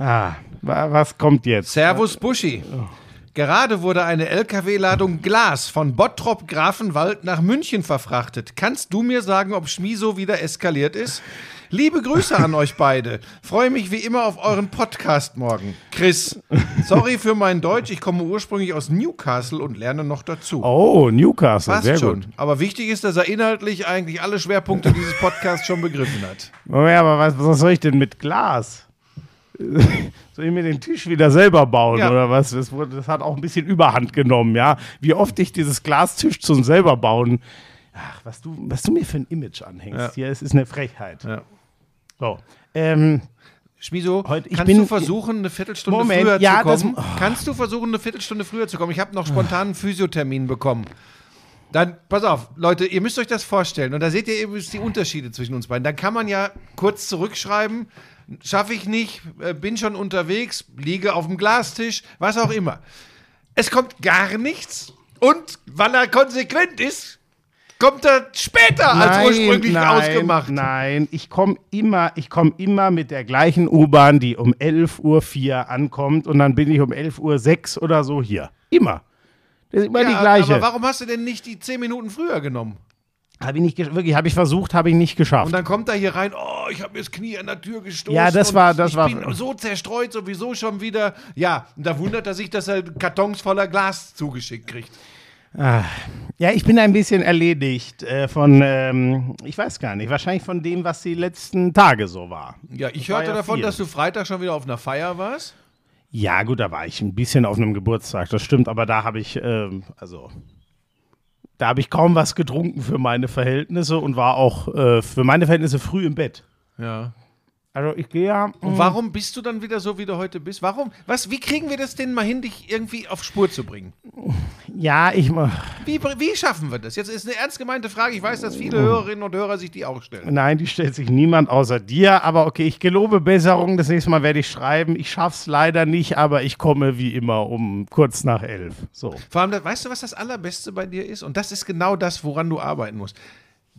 Ah, wa- was kommt jetzt? Servus Buschi. Gerade wurde eine LKW-Ladung Glas von Bottrop Grafenwald nach München verfrachtet. Kannst du mir sagen, ob Schmiso wieder eskaliert ist? Liebe Grüße an euch beide. Freue mich wie immer auf euren Podcast morgen. Chris, sorry für mein Deutsch. Ich komme ursprünglich aus Newcastle und lerne noch dazu. Oh, Newcastle, Passt sehr schon. gut. Aber wichtig ist, dass er inhaltlich eigentlich alle Schwerpunkte dieses Podcasts schon begriffen hat. Oh ja, aber was, was soll ich denn mit Glas? Soll ich mir den Tisch wieder selber bauen Ja. oder was? Das, wurde, das hat auch ein bisschen Überhand genommen, ja. Wie oft ich dieses Glastisch zum selber bauen. Ach, was du, was du mir für ein Image anhängst Ja. hier, es ist eine Frechheit. Ja. So. Ähm, Schmiso, Heute- ich kannst bin- du versuchen, eine Viertelstunde Moment, früher ja, zu kommen? das- oh. Kannst du versuchen, eine Viertelstunde früher zu kommen? Ich habe noch spontan einen Physiothermin bekommen. Dann, pass auf, Leute, ihr müsst euch das vorstellen. Und da seht ihr eben die Unterschiede zwischen uns beiden. Dann kann man ja kurz zurückschreiben, schaffe ich nicht, äh, bin schon unterwegs, liege auf dem Glastisch, was auch immer. Es kommt gar nichts. Und weil er konsequent ist, kommt er später als ursprünglich nein, ausgemacht. Nein, ich komme immer, ich komme immer mit der gleichen U-Bahn, die um 11.04 Uhr ankommt und dann bin ich um 11.06 Uhr oder so hier. Immer. Das ist immer die Ja, gleiche. Aber warum hast du denn nicht die zehn Minuten früher genommen? Habe ich nicht, wirklich, habe ich versucht, habe ich nicht geschafft. Und dann kommt er hier rein, oh, ich habe mir das Knie an der Tür gestoßen. Ja, das war- das ich war- bin so zerstreut sowieso schon wieder. Ja, und da wundert er sich, dass er Kartons voller Glas zugeschickt kriegt. ja, ich bin ein bisschen erledigt äh, von, ähm, ich weiß gar nicht, wahrscheinlich von dem, was die letzten Tage so war. Ja, ich war hörte ja davon, viel. dass du Freitag schon wieder auf einer Feier warst. Ja, gut, da war ich ein bisschen auf einem Geburtstag, das stimmt, aber da habe ich, ähm, also, da habe ich kaum was getrunken für meine Verhältnisse und war auch äh, für meine Verhältnisse früh im Bett. Ja. Also ich gehe ja. Und warum bist du dann wieder so, wie du heute bist? Warum? Was, wie kriegen wir das denn mal hin, dich irgendwie auf Spur zu bringen? Ja, ich. Wie, wie schaffen wir das? Jetzt ist eine ernst gemeinte Frage. Ich weiß, dass viele Hörerinnen und Hörer sich die auch stellen. Nein, die stellt sich niemand außer dir. Aber okay, ich gelobe Besserung. Das nächste Mal werde ich schreiben. Ich schaff's leider nicht, aber ich komme wie immer um kurz nach elf. So. Vor allem, weißt du, was das Allerbeste bei dir ist? Und das ist genau das, woran du arbeiten musst.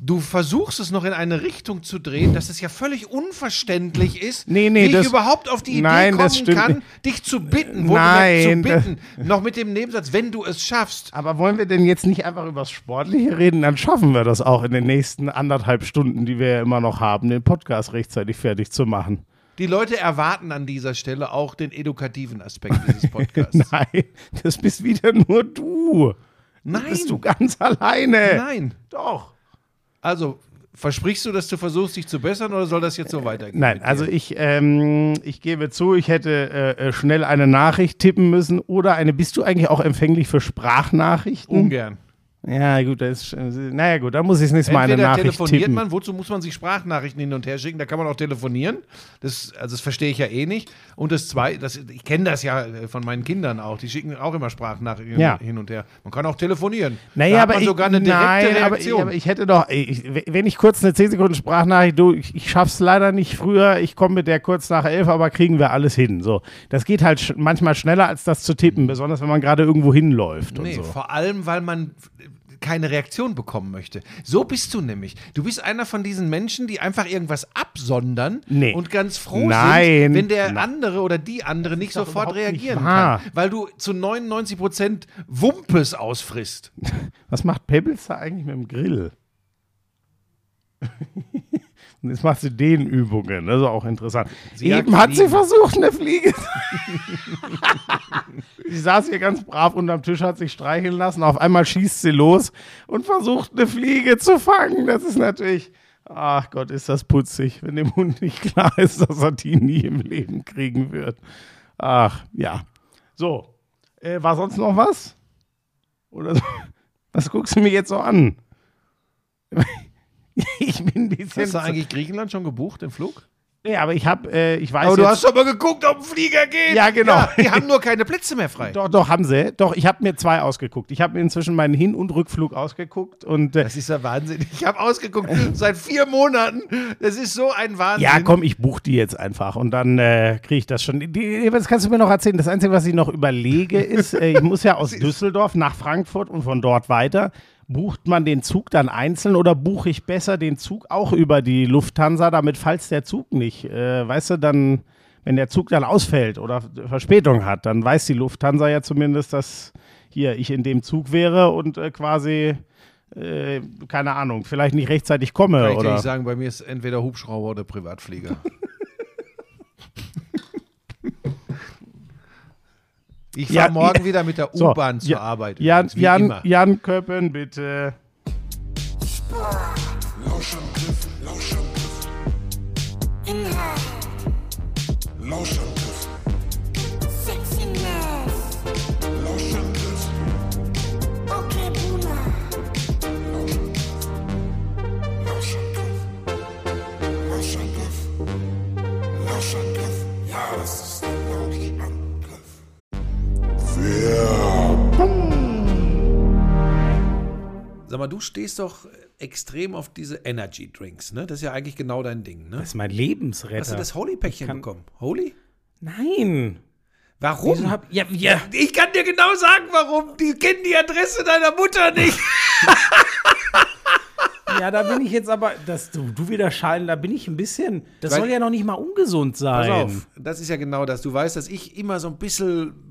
Du versuchst es noch in eine Richtung zu drehen, dass es ja völlig unverständlich ist, Nee, nee, wie ich das- überhaupt auf die Idee Nein, das kommen kann, dich zu bitten, wo Nein, zu bitten, noch mit dem Nebensatz, wenn du es schaffst. Aber wollen wir denn jetzt nicht einfach über das Sportliche reden? Dann schaffen wir das auch in den nächsten anderthalb Stunden, die wir ja immer noch haben, den Podcast rechtzeitig fertig zu machen. Die Leute erwarten an dieser Stelle auch den edukativen Aspekt dieses Podcasts. Nein, das bist wieder nur du. Nein, Bist du ganz alleine. nein. Doch. Also, versprichst du, dass du versuchst, dich zu bessern oder soll das jetzt so weitergehen? Nein, also ich, ähm, ich gebe zu, ich hätte äh, äh, schnell eine Nachricht tippen müssen oder eine. Bist du eigentlich auch empfänglich für Sprachnachrichten? ungern. Ja, gut, das ist, äh, naja, gut, dann muss ich das nächste Mal eine Entweder Nachricht telefoniert tippen. man, wozu muss man sich Sprachnachrichten hin und her schicken? Da kann man auch telefonieren. Das, also das verstehe ich ja eh nicht. Und das zwei, das, ich kenne das ja äh, von meinen Kindern auch. Die schicken auch immer Sprachnachrichten Ja. hin und her. Man kann auch telefonieren. Naja, da aber man ich, sogar eine direkte nein, aber ich, Reaktion. aber ich hätte doch, ich, wenn ich kurz eine 10 Sekunden Sprachnachricht, du, ich, ich schaff's leider nicht früher, ich komme mit der kurz nach elf, aber kriegen wir alles hin. So, das geht halt manchmal schneller als das zu tippen, besonders wenn man gerade irgendwo hinläuft nee, und so. vor allem, weil man keine Reaktion bekommen möchte. So bist du nämlich. Du bist einer von diesen Menschen, die einfach irgendwas absondern Nee. und ganz froh Nein. sind, wenn der Nein. andere oder die andere nicht sofort nicht reagieren wahr. kann. Weil du zu 99 Prozent Wumpes ausfrisst. Was macht Pebbles da eigentlich mit dem Grill? Und jetzt macht sie den Übungen, das ist auch interessant. Sie Eben hat sie Fliegen. versucht, eine Fliege. sie saß hier ganz brav unterm Tisch, hat sich streicheln lassen. Auf einmal schießt sie los und versucht, eine Fliege zu fangen. Das ist natürlich, ach Gott, ist das putzig, wenn dem Hund nicht klar ist, dass er die nie im Leben kriegen wird. Ach, ja. So, äh, war sonst noch was? Oder so? Was guckst du mir jetzt so an? Ich bin ein bisschen. Hast du eigentlich Griechenland schon gebucht, den Flug? Nee, aber ich habe, äh, ich weiß Aber du jetzt, hast doch mal geguckt, ob ein Flieger geht. Ja, genau. die haben nur keine Plätze mehr frei. Doch, doch, haben sie. Doch, ich habe mir zwei ausgeguckt. Ich habe mir inzwischen meinen Hin- und Rückflug ausgeguckt und äh, Das ist ja Wahnsinn. Ich habe ausgeguckt seit vier Monaten. Das ist so ein Wahnsinn. ja, komm, ich buche die jetzt einfach und dann äh, kriege ich das schon. Die, das kannst du mir noch erzählen. Das Einzige, was ich noch überlege, ist, äh, ich muss ja aus Düsseldorf nach Frankfurt und von dort weiter. Bucht man den Zug dann einzeln oder buche ich besser den Zug auch über die Lufthansa, damit falls der Zug nicht, äh, weißt du, dann wenn der Zug dann ausfällt oder Verspätung hat, dann weiß die Lufthansa ja zumindest, dass hier ich in dem Zug wäre und äh, quasi, äh, keine Ahnung, vielleicht nicht rechtzeitig komme. Kann ich oder nicht sagen, bei mir ist entweder Hubschrauber oder Privatflieger. Ich fahre Ja, morgen wieder mit der So, U-Bahn zur Ja- Arbeit. Jan, übrigens, wie Jan, immer. Jan Köppen, bitte. Lauschangriff, Lauschangriff. Inhalt, Lauschangriff, du stehst doch extrem auf diese Energy Drinks, ne? Das ist ja eigentlich genau dein Ding, ne? Das ist mein Lebensretter. Hast du das Holy-Päckchen bekommen? Holy? Nein. Warum? Hab, ja, ja. ich kann dir genau sagen, warum. Die kennen die Adresse deiner Mutter nicht. ja, da bin ich jetzt aber, dass du, du wieder schallen, da bin ich ein bisschen, das Weil- soll ja noch nicht mal ungesund sein. Pass auf, das ist ja genau das. Du weißt, dass ich immer so ein bisschen,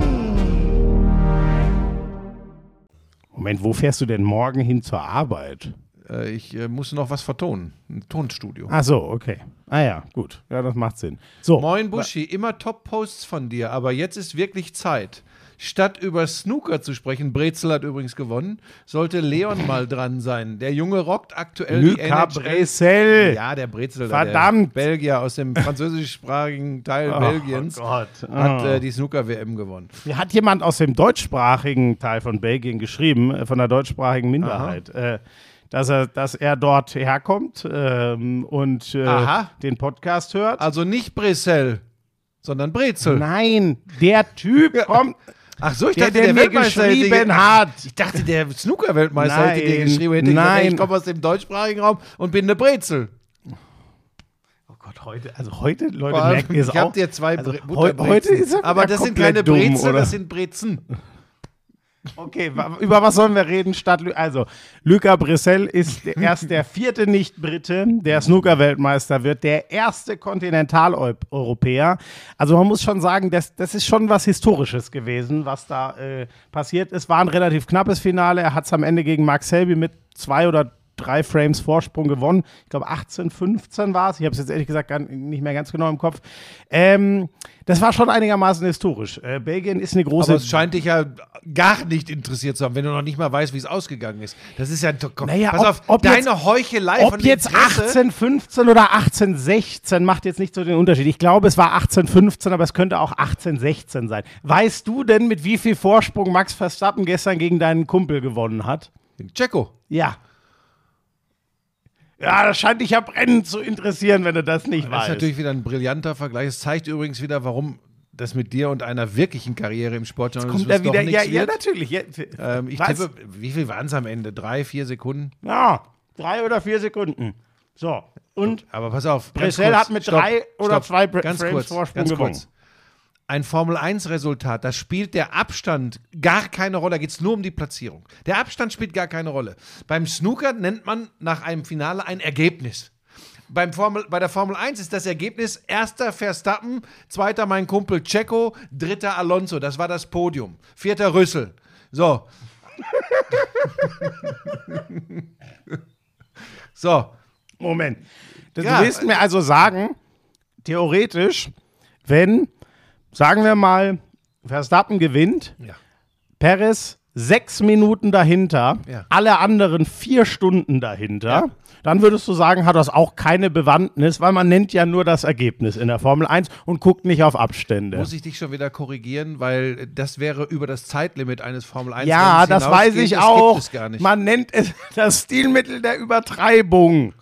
Moment, wo fährst du denn morgen hin zur Arbeit? Äh, ich äh, muss noch was vertonen, ein Tonstudio. Ach so, okay. Ah ja, gut. Ja, das macht Sinn. So. Moin Buschi, immer Top-Posts von dir, aber jetzt ist wirklich Zeit. Statt über Snooker zu sprechen, Brezel hat übrigens gewonnen, sollte Leon mal dran sein. Der Junge rockt aktuell die Luca NHL. Bressel. Ja, der Brezel, da, Verdammt. der Belgier aus dem französischsprachigen Teil Belgiens, Oh hat Oh. äh, die Snooker-WM gewonnen. Hat jemand aus dem deutschsprachigen Teil von Belgien geschrieben, äh, von der deutschsprachigen Minderheit, äh, dass, er, dass er dort herkommt ähm, und äh, den Podcast hört. Also nicht Brezel, sondern Brezel. Nein, der Typ kommt, Ach so, ich der, dachte, der, mir Weltmeister hätte geschrieben ge- hat. Ich dachte, der Snooker-Weltmeister hätte dir geschrieben, hätte nein. ich komme aus dem deutschsprachigen Raum und bin eine Brezel. Oh Gott, heute, also heute, Leute, merkt ihr es ich auch. habe dir zwei also, Bre Butterbrezen. heute ist er Aber das sind keine Brezel, das sind Brezen. Okay, über was sollen wir reden statt Lü Also, Luca Brissell ist erst der vierte Nicht-Brite, der Snooker-Weltmeister wird, der erste Kontinentaleuropäer. Also man muss schon sagen, das, das ist schon was Historisches gewesen, was da äh, passiert ist. War ein relativ knappes Finale. Er hat es am Ende gegen Mark Selby mit zwei oder drei Frames Vorsprung gewonnen. Ich glaube 18, 15 war es. Ich habe es jetzt ehrlich gesagt gar nicht mehr ganz genau im Kopf. Ähm, das war schon einigermaßen historisch. Äh, Belgien ist eine große. Aber es scheint dich ja gar nicht interessiert zu haben, wenn du noch nicht mal weißt, wie es ausgegangen ist. Das ist ja. Naja, pass ob- auf, ob deine jetzt- Heuchelei Ob jetzt Interesse- 1815 oder 1816 macht jetzt nicht so den Unterschied. Ich glaube, es war 1815, aber es könnte auch 1816 sein. Weißt du denn, mit wie viel Vorsprung Max Verstappen gestern gegen deinen Kumpel gewonnen hat? Checo. Ja. Ja, das scheint dich ja brennend zu interessieren, wenn du das nicht Das weißt. ist natürlich wieder ein brillanter Vergleich. Es zeigt übrigens wieder, warum das mit dir und einer wirklichen Karriere im Sportjournalismus Kommt er doch wieder? nichts Ja, ja, natürlich. Ja, Ähm, ich Was? tippe, wie viel waren es am Ende? Drei, vier Sekunden? Ja, drei oder vier Sekunden. So, und Aber pass auf. Brissell hat mit drei oder zwei Bra- ganz Frames kurz, Vorsprung ganz gewonnen. kurz. Ein Formel-1-Resultat, da spielt der Abstand gar keine Rolle. Da geht es nur um die Platzierung. Der Abstand spielt gar keine Rolle. Beim Snooker nennt man nach einem Finale ein Ergebnis. Beim Formel, bei der Formel 1 ist das Ergebnis erster Verstappen, zweiter mein Kumpel Checo, dritter Alonso. Das war das Podium. Vierter Rüssel. So. so. Moment. Das, Ja, du willst mir also sagen, theoretisch, wenn, sagen wir mal, Verstappen gewinnt, Ja. Perez sechs Minuten dahinter, Ja. alle anderen vier Stunden dahinter, Ja. dann würdest du sagen, hat das auch keine Bewandtnis, weil man nennt ja nur das Ergebnis in der Formel 1 und guckt nicht auf Abstände. Muss ich dich schon wieder korrigieren, weil das wäre über das Zeitlimit eines Formel 1 ja, das weiß ich das auch. Man nennt es das Stilmittel der Übertreibung.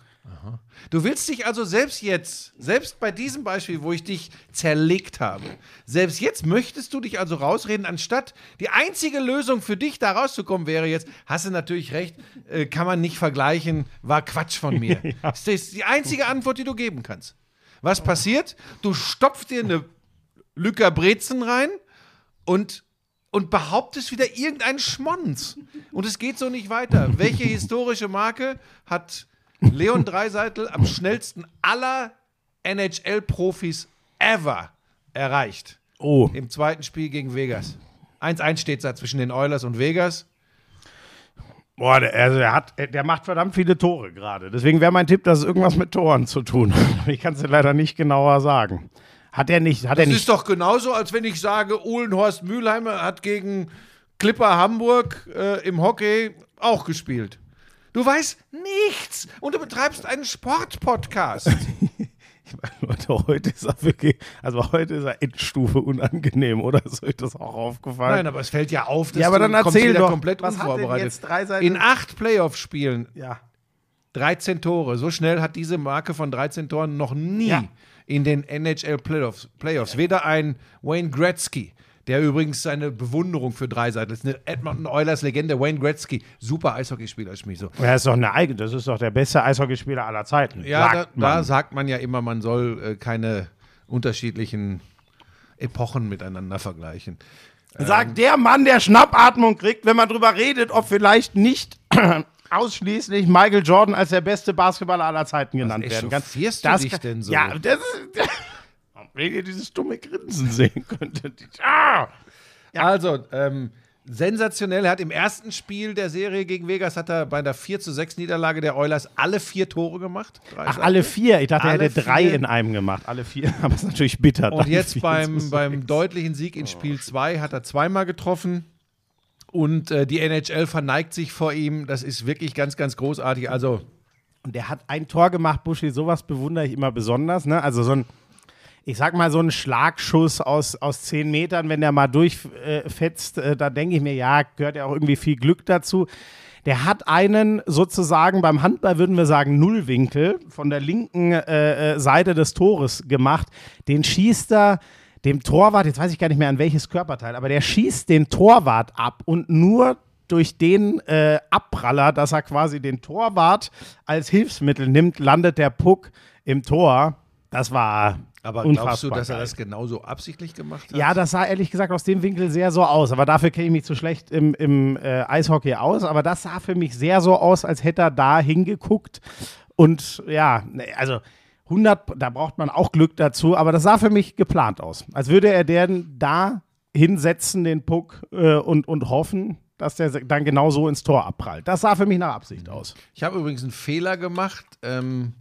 Du willst dich also selbst jetzt, selbst bei diesem Beispiel, wo ich dich zerlegt habe, selbst jetzt möchtest du dich also rausreden, anstatt die einzige Lösung für dich da rauszukommen wäre jetzt, hast du natürlich recht, äh, kann man nicht vergleichen, war Quatsch von mir. Das ist die einzige Antwort, die du geben kannst. Was passiert? Du stopfst dir eine Lücker Brezen rein und und behauptest wieder irgendeinen Schmonz. Und es geht so nicht weiter. Welche historische Marke hat Leon Dreiseitel am schnellsten aller NHL-Profis ever erreicht? Oh. Im zweiten Spiel gegen Vegas. 1-1 steht da zwischen den Oilers und Vegas. Boah, der, also der, hat, der macht verdammt viele Tore gerade. Deswegen wäre mein Tipp, dass es irgendwas mit Toren zu tun hat. Ich kann es dir leider nicht genauer sagen. Hat er nicht, hat er Das nicht. ist doch genauso, als wenn ich sage, Uhlenhorst Mülheimer hat gegen Clipper Hamburg äh, im Hockey auch gespielt. Du weißt nichts und du betreibst einen Sportpodcast. Leute, heute ist er wirklich, also heute ist er Endstufe unangenehm, oder? Ist euch das auch aufgefallen? Nein, aber es fällt ja auf, dass Ja, aber du dann erzähl doch, komplett was unvorbereitet. jetzt drei Seiten- In acht Playoff-Spielen ja. 13 Tore. So schnell hat diese Marke von 13 Toren noch nie Ja. in den NHL Playoffs. Playoffs. Weder ein Wayne Gretzky, der übrigens seine Bewunderung für Dreiseitel ist, eine Edmonton Oilers Legende, Wayne Gretzky, super Eishockeyspieler, Schmied so. Er ist doch eine eigene, das ist doch der beste Eishockeyspieler aller Zeiten. Ja, da, sagt da man. sagt man ja immer, man soll äh, keine unterschiedlichen Epochen miteinander vergleichen. Sagt der Mann, der Schnappatmung kriegt, wenn man drüber redet, ob vielleicht nicht ausschließlich Michael Jordan als der beste Basketballer aller Zeiten genannt werden kann. du dich denn so? Ja, das ist. Wenn ihr dieses dumme Grinsen sehen könntet. Ah! Also, ähm, sensationell. Er hat im ersten Spiel der Serie gegen Vegas hat er bei der 4 zu 6 Niederlage der Oilers alle vier Tore gemacht. Ach, Seiten. alle vier. Ich dachte, er hätte drei in einem gemacht. Alle vier. Aber es ist natürlich bitter. Und jetzt beim, beim deutlichen Sieg in Spiel 2 hat er zweimal getroffen. Und äh, die NHL verneigt sich vor ihm. Das ist wirklich ganz, ganz großartig. Also, Und der hat ein Tor gemacht, Buschi. Sowas bewundere ich immer besonders. Ne? Also so ein, ich sag mal, so ein Schlagschuss aus, aus zehn Metern, wenn der mal durchfetzt, äh, da denke ich mir, ja, gehört ja auch irgendwie viel Glück dazu. Der hat einen sozusagen beim Handball würden wir sagen Nullwinkel von der linken äh, äh, Seite des Tores gemacht. Den schießt er dem Torwart, jetzt weiß ich gar nicht mehr an welches Körperteil, aber der schießt den Torwart ab und nur durch den äh, Abpraller, dass er quasi den Torwart als Hilfsmittel nimmt, landet der Puck im Tor. Das war aber unfassbar. glaubst du, dass er das genauso absichtlich gemacht hat? Ja, das sah ehrlich gesagt aus dem Winkel sehr so aus. Aber dafür kenne ich mich zu schlecht im, im äh, Eishockey aus. Aber das sah für mich sehr so aus, als hätte er da hingeguckt. Und ja, ne, also 100, da braucht man auch Glück dazu. Aber das sah für mich geplant aus. Als würde er den da hinsetzen, den Puck, äh, und, und hoffen, dass der dann genau so ins Tor abprallt. Das sah für mich nach Absicht aus. Ich habe übrigens einen Fehler gemacht. Ähm,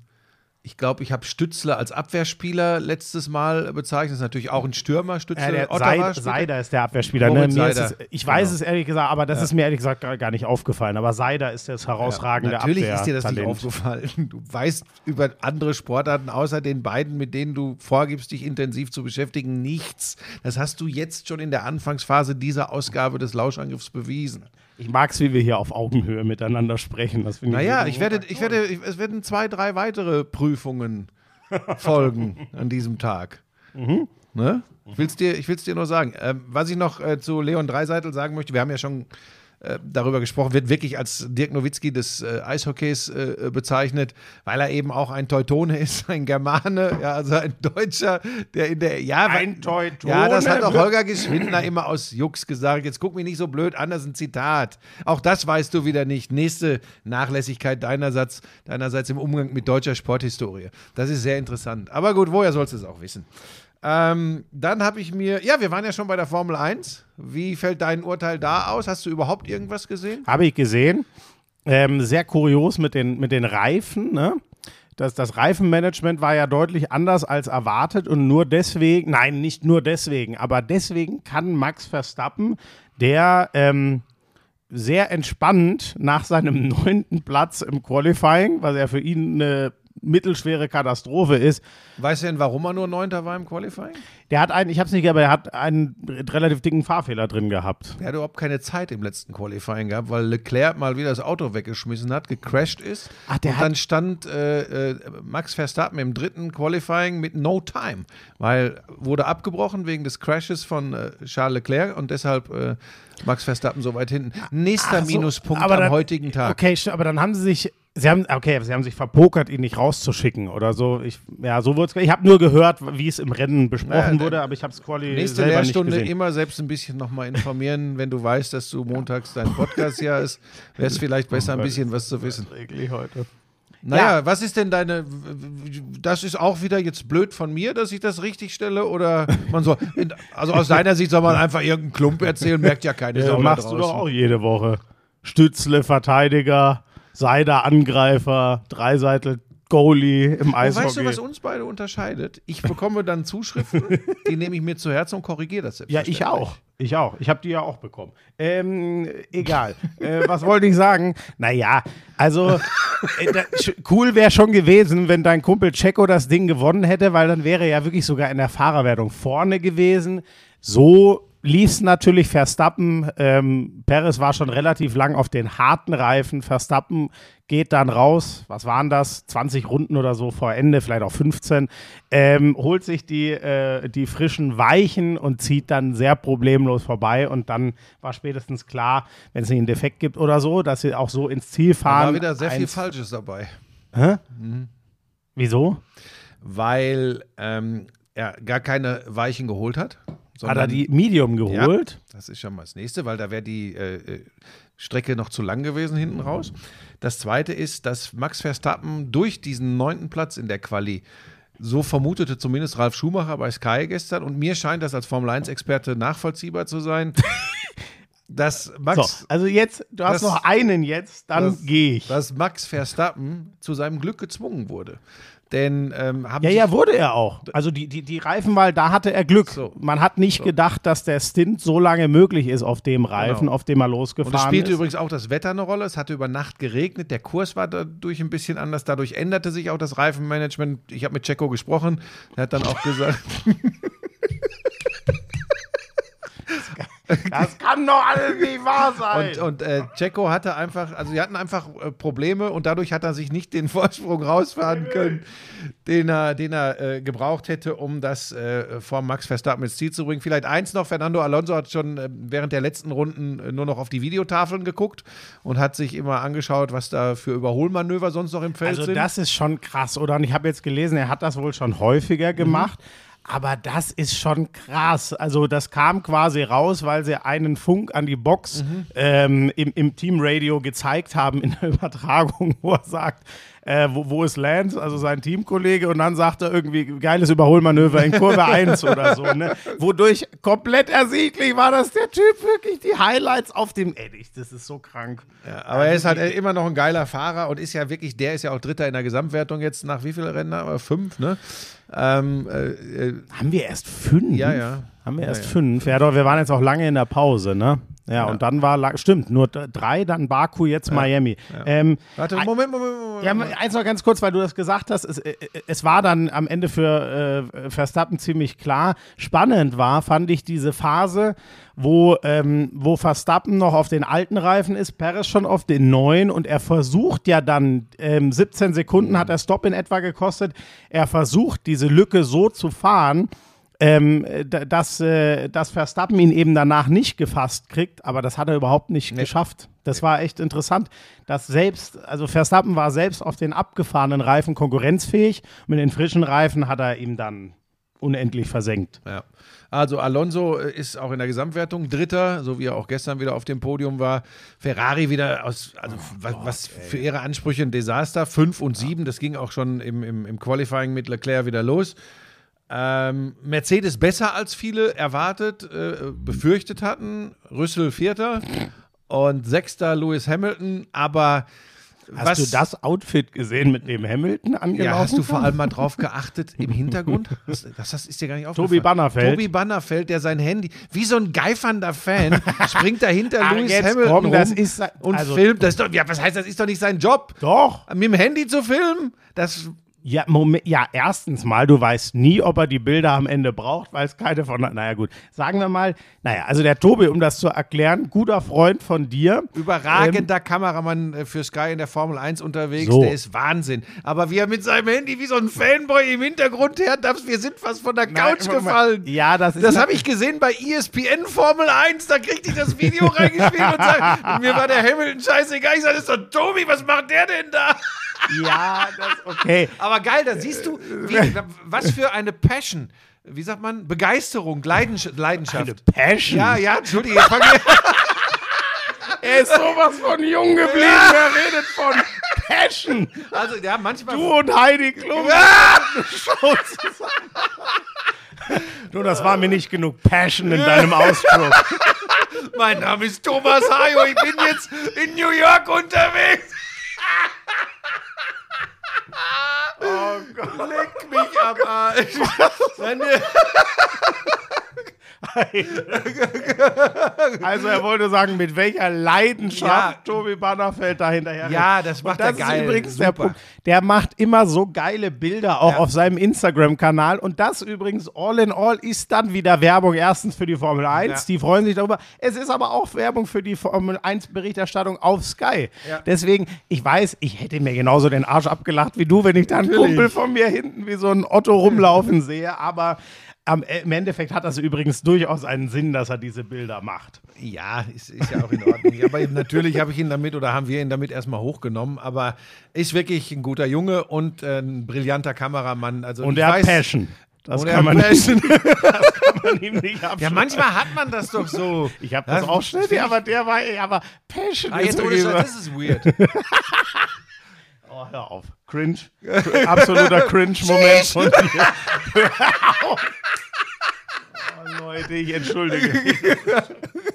ich glaube, ich habe Stützler als Abwehrspieler letztes Mal bezeichnet. Das ist natürlich auch ein Stürmer. Stützler, Ja, Seid, Seider ist der Abwehrspieler. Ne? Es, ich weiß Genau. es ehrlich gesagt, aber das ist mir ehrlich gesagt gar, nicht aufgefallen. Aber Seider ist das herausragende Natürlich ist dir das nicht aufgefallen. Du weißt über andere Sportarten außer den beiden, mit denen du vorgibst, dich intensiv zu beschäftigen, nichts. Das hast du jetzt schon in der Anfangsphase dieser Ausgabe des Lauschangriffs bewiesen. Ich mag es, wie wir hier auf Augenhöhe miteinander sprechen. Das Naja, ich werde, ich werde, ich, es werden zwei, drei weitere Prüfungen folgen an diesem Tag. Ne? Ich will es dir, ich will's dir nur sagen. Ähm, was ich noch äh, zu Leon Dreiseitel sagen möchte, wir haben ja schon äh, darüber gesprochen, wird wirklich als Dirk Nowitzki des äh, Eishockeys äh, bezeichnet, weil er eben auch ein Teutone ist, ein Germane, ja, also ein Deutscher, der in der ja, Ein Teutone? Ja, das hat auch Holger Geschwindner immer aus Jux gesagt. Jetzt guck mich nicht so blöd an, das ist ein Zitat. Auch das weißt du wieder nicht. Nächste Nachlässigkeit deinerseits, deinerseits im Umgang mit deutscher Sporthistorie. Das ist sehr interessant. Aber gut, woher sollst du es auch wissen? Ähm, dann habe ich mir, ja, wir waren ja schon bei der Formel 1. Wie fällt dein Urteil da aus? Hast du überhaupt irgendwas gesehen? Habe ich gesehen. Ähm, sehr kurios mit den, mit den Reifen. Ne? Das, das Reifenmanagement war ja deutlich anders als erwartet und nur deswegen, nein, nicht nur deswegen, aber deswegen kann Max Verstappen, der ähm, sehr entspannt nach seinem neunten Platz im Qualifying, was ja für ihn eine mittelschwere Katastrophe ist, Weißt du denn, warum er nur Neunter war im Qualifying? der hat einen, ich habe es nicht, aber er hat einen relativ dicken Fahrfehler drin gehabt. Er hat überhaupt keine Zeit im letzten Qualifying gehabt, weil Leclerc mal wieder das Auto weggeschmissen hat, gecrashed ist. Ach, der und hat- dann stand äh, äh, Max Verstappen im dritten Qualifying mit No Time, weil wurde abgebrochen wegen des Crashes von äh, Charles Leclerc und deshalb äh, Max Verstappen so weit hinten. Nächster so, Minuspunkt am dann- heutigen Tag. Okay, aber dann haben sie sich, sie haben, okay, sie haben sich verpokert, ihn nicht rauszuschicken oder so. Ich, ja, so Ich habe nur gehört, wie es im Rennen besprochen Ja, wurde, aber ich habe es Quali Nächste selber nicht Lehrstunde gesehen. immer selbst ein bisschen nochmal informieren, wenn du weißt, dass du montags dein Podcast ja ist, wäre es vielleicht besser, ein bisschen was zu wissen. Heute. Naja, was ist denn deine. Das ist auch wieder jetzt blöd von mir, dass ich das richtig stelle? Oder man soll. Also aus deiner Sicht soll man einfach irgendeinen Klump erzählen, merkt ja keine Ja, Sau machst du draußen. doch auch jede Woche. Stützle, Verteidiger, Seider, Angreifer, Dreiseitel, Goalie im Eishockey. weißt du, was uns beide unterscheidet? Ich bekomme dann Zuschriften, die nehme ich mir zu Herzen und korrigiere das Ja, ich auch. Ich auch. Ich habe die ja auch bekommen. Ähm, egal. äh, was wollte ich sagen? Naja, also äh, da, cool wäre schon gewesen, wenn dein Kumpel Checo das Ding gewonnen hätte, weil dann wäre er ja wirklich sogar in der Fahrerwertung vorne gewesen. So lief es natürlich Verstappen. Ähm, Perez war schon relativ lang auf den harten Reifen. Verstappen geht dann raus. Was waren das? 20 Runden oder so vor Ende, vielleicht auch 15. Ähm, holt sich die, äh, die frischen Weichen und zieht dann sehr problemlos vorbei. Und dann war spätestens klar, wenn es nicht einen Defekt gibt oder so, dass sie auch so ins Ziel Da fahren. war wieder sehr viel Falsches dabei. Wieso? Weil ähm, er gar keine Weichen geholt hat. Hat er die Medium geholt? Das ist schon mal das nächste, weil da wäre die äh, äh, Strecke noch zu lang gewesen hinten raus. Das zweite ist, dass Max Verstappen durch diesen neunten Platz in der Quali, so vermutete zumindest Ralf Schumacher bei Sky gestern, und mir scheint das als Formel 1-Experte nachvollziehbar zu sein, dass Max. So, also jetzt, du hast Das- noch einen jetzt, dann dass- gehe ich. Dass Max Verstappen zu seinem Glück gezwungen wurde. Denn ähm, haben Ja, ja, wurde er auch. Also die, die, die Reifenwahl, da hatte er Glück. So. Man hat nicht gedacht, dass der Stint so lange möglich ist auf dem Reifen, Genau. auf dem er Und losgefahren es spielte ist. übrigens auch das Wetter eine Rolle. Es hatte über Nacht geregnet. Der Kurs war dadurch ein bisschen anders. Dadurch änderte sich auch das Reifenmanagement. Ich habe mit Checo gesprochen. Er hat dann auch gesagt, Das kann doch alles nicht wahr sein. und, und äh, Checo hatte einfach, also sie hatten einfach äh, Probleme und dadurch hat er sich nicht den Vorsprung rausfahren können, den er, den er äh, gebraucht hätte, um das äh, vor Max Verstappen ins Ziel zu bringen. Vielleicht eins noch, Fernando Alonso hat schon äh, während der letzten Runden äh, nur noch auf die Videotafeln geguckt und hat sich immer angeschaut, was da für Überholmanöver sonst noch im Feld also sind. das ist schon krass, oder? Und ich habe jetzt gelesen, er hat das wohl schon häufiger gemacht. Aber das ist schon krass. Also das kam quasi raus, weil sie einen Funk an die Box ähm, im, im Teamradio gezeigt haben in der Übertragung, wo er sagt, äh, wo, wo ist Lance, also sein Teamkollege, und dann sagt er irgendwie, geiles Überholmanöver in Kurve 1 oder so, ne? Wodurch komplett ersichtlich war, dass der Typ wirklich die Highlights auf dem, ey, das ist so krank. Ja, aber er ist halt immer noch ein geiler Fahrer und ist ja wirklich, der ist ja auch Dritter in der Gesamtwertung jetzt nach wie vielen Rennen? Äh, Fünf, ne? Ähm, äh, äh, Haben wir erst fünf? ja, ja. Haben wir erst ja. fünf. Ja, doch, wir waren jetzt auch lange in der Pause, ne? Ja, und dann war, stimmt, nur drei, dann Baku, jetzt Miami. Ähm, Warte, Moment, Moment, Moment. ja, eins noch ganz kurz, weil du das gesagt hast. Es, äh, es war dann am Ende für äh, Verstappen ziemlich klar. Spannend war, fand ich diese Phase, wo, ähm, wo Verstappen noch auf den alten Reifen ist, Perez schon auf den neuen und er versucht ja dann, ähm, 17 Sekunden hat der Stopp in etwa gekostet, er versucht diese Lücke so zu fahren, ähm, dass, äh, dass Verstappen ihn eben danach nicht gefasst kriegt, aber das hat er überhaupt nicht geschafft. Das war echt interessant, dass selbst, also Verstappen war selbst auf den abgefahrenen Reifen konkurrenzfähig, mit den frischen Reifen hat er ihm dann unendlich versenkt. Ja. Also Alonso äh, ist auch in der Gesamtwertung Dritter, so wie er auch gestern wieder auf dem Podium war. Ferrari wieder aus, also was, was für ihre Ansprüche ein Desaster. Fünf und sieben, das ging auch schon im, im, im Qualifying mit Leclerc wieder los. Ähm, Mercedes besser als viele erwartet, äh, befürchtet hatten. Rüssel Vierter und Sechster Lewis Hamilton, aber Hast was, du das Outfit gesehen mit dem Hamilton angelaufen? ja, hast du vor allem mal drauf geachtet im Hintergrund? Das, das, das ist dir gar nicht aufgefallen. Tobi Bannerfeld. Tobi Bannerfeld, der sein Handy, wie so ein geifernder Fan, springt dahinter Ach, Lewis Hamilton komm, rum das ist und also- filmt. Das ist doch, ja, was heißt, das ist doch nicht sein Job? Doch. Mit dem Handy zu filmen? Das, Ja, Moment, ja, erstens mal, du weißt nie, ob er die Bilder am Ende braucht, weil es keine von. Naja, gut. Sagen wir mal, naja, also der Tobi, um das zu erklären, guter Freund von dir. überragender Kameramann äh, für Sky in der Formel 1 unterwegs, So. der ist Wahnsinn. Aber wie er mit seinem Handy wie so ein Fanboy im Hintergrund her darf, wir sind fast von der Couch Nein, gefallen. Ja, das ist. Das habe ich gesehen bei ESPN Formel 1. Da kriegte ich das Video reingespielt und, sag, und mir war der Hamilton scheißegal. Ich sage, das ist doch Tobi, was macht der denn da? Ja, das okay. Aber geil, da siehst du, wie, was für eine Passion. Wie sagt man? Begeisterung, Leidenschaft. Leidenschaft. Eine Passion. ja, ja, ich- Er ist sowas von jung geblieben. Er redet von Passion. Also, ja, manchmal. Du und Heidi Klum. Show zusammen. Du, das war mir nicht genug Passion in deinem Ausdruck. Mein Name ist Thomas Hayo. Ich bin jetzt in New York unterwegs. Oh Gott. Leck mich am Arsch. Meine- Also er wollte sagen, mit welcher Leidenschaft Ja. Tobi Bannerfeld da hinterher Ja, das macht und das er geil. ist übrigens der Super. Punkt. Der macht immer so geile Bilder auch Ja. auf seinem Instagram-Kanal. Und das übrigens all in all ist dann wieder Werbung erstens für die Formel 1. Ja. Die freuen sich darüber. Es ist aber auch Werbung für die Formel 1-Berichterstattung auf Sky. Deswegen, ich weiß, ich hätte mir genauso den Arsch abgelacht wie du, wenn ich da einen Kumpel von mir hinten wie so ein Otto rumlaufen sehe. Aber am, im Endeffekt hat das übrigens durchaus einen Sinn, dass er diese Bilder macht. Ja, ist, ist ja auch in Ordnung. Aber natürlich habe ich ihn damit oder haben wir ihn damit erstmal hochgenommen. Aber ist wirklich ein guter Junge und äh, ein brillanter Kameramann. Also Und er hat Passion. Das kann man, hat Passion. man ihm nicht Ja, abschreiben. manchmal hat man das doch so. Ich habe das Ja, auch schnell, ja, aber der war, ja, aber Passion Ah, ist jetzt ohne das ist weird. Oh, hör auf. Cringe. Absoluter Cringe-Moment von dir. Hör auf. Oh, Leute, ich entschuldige.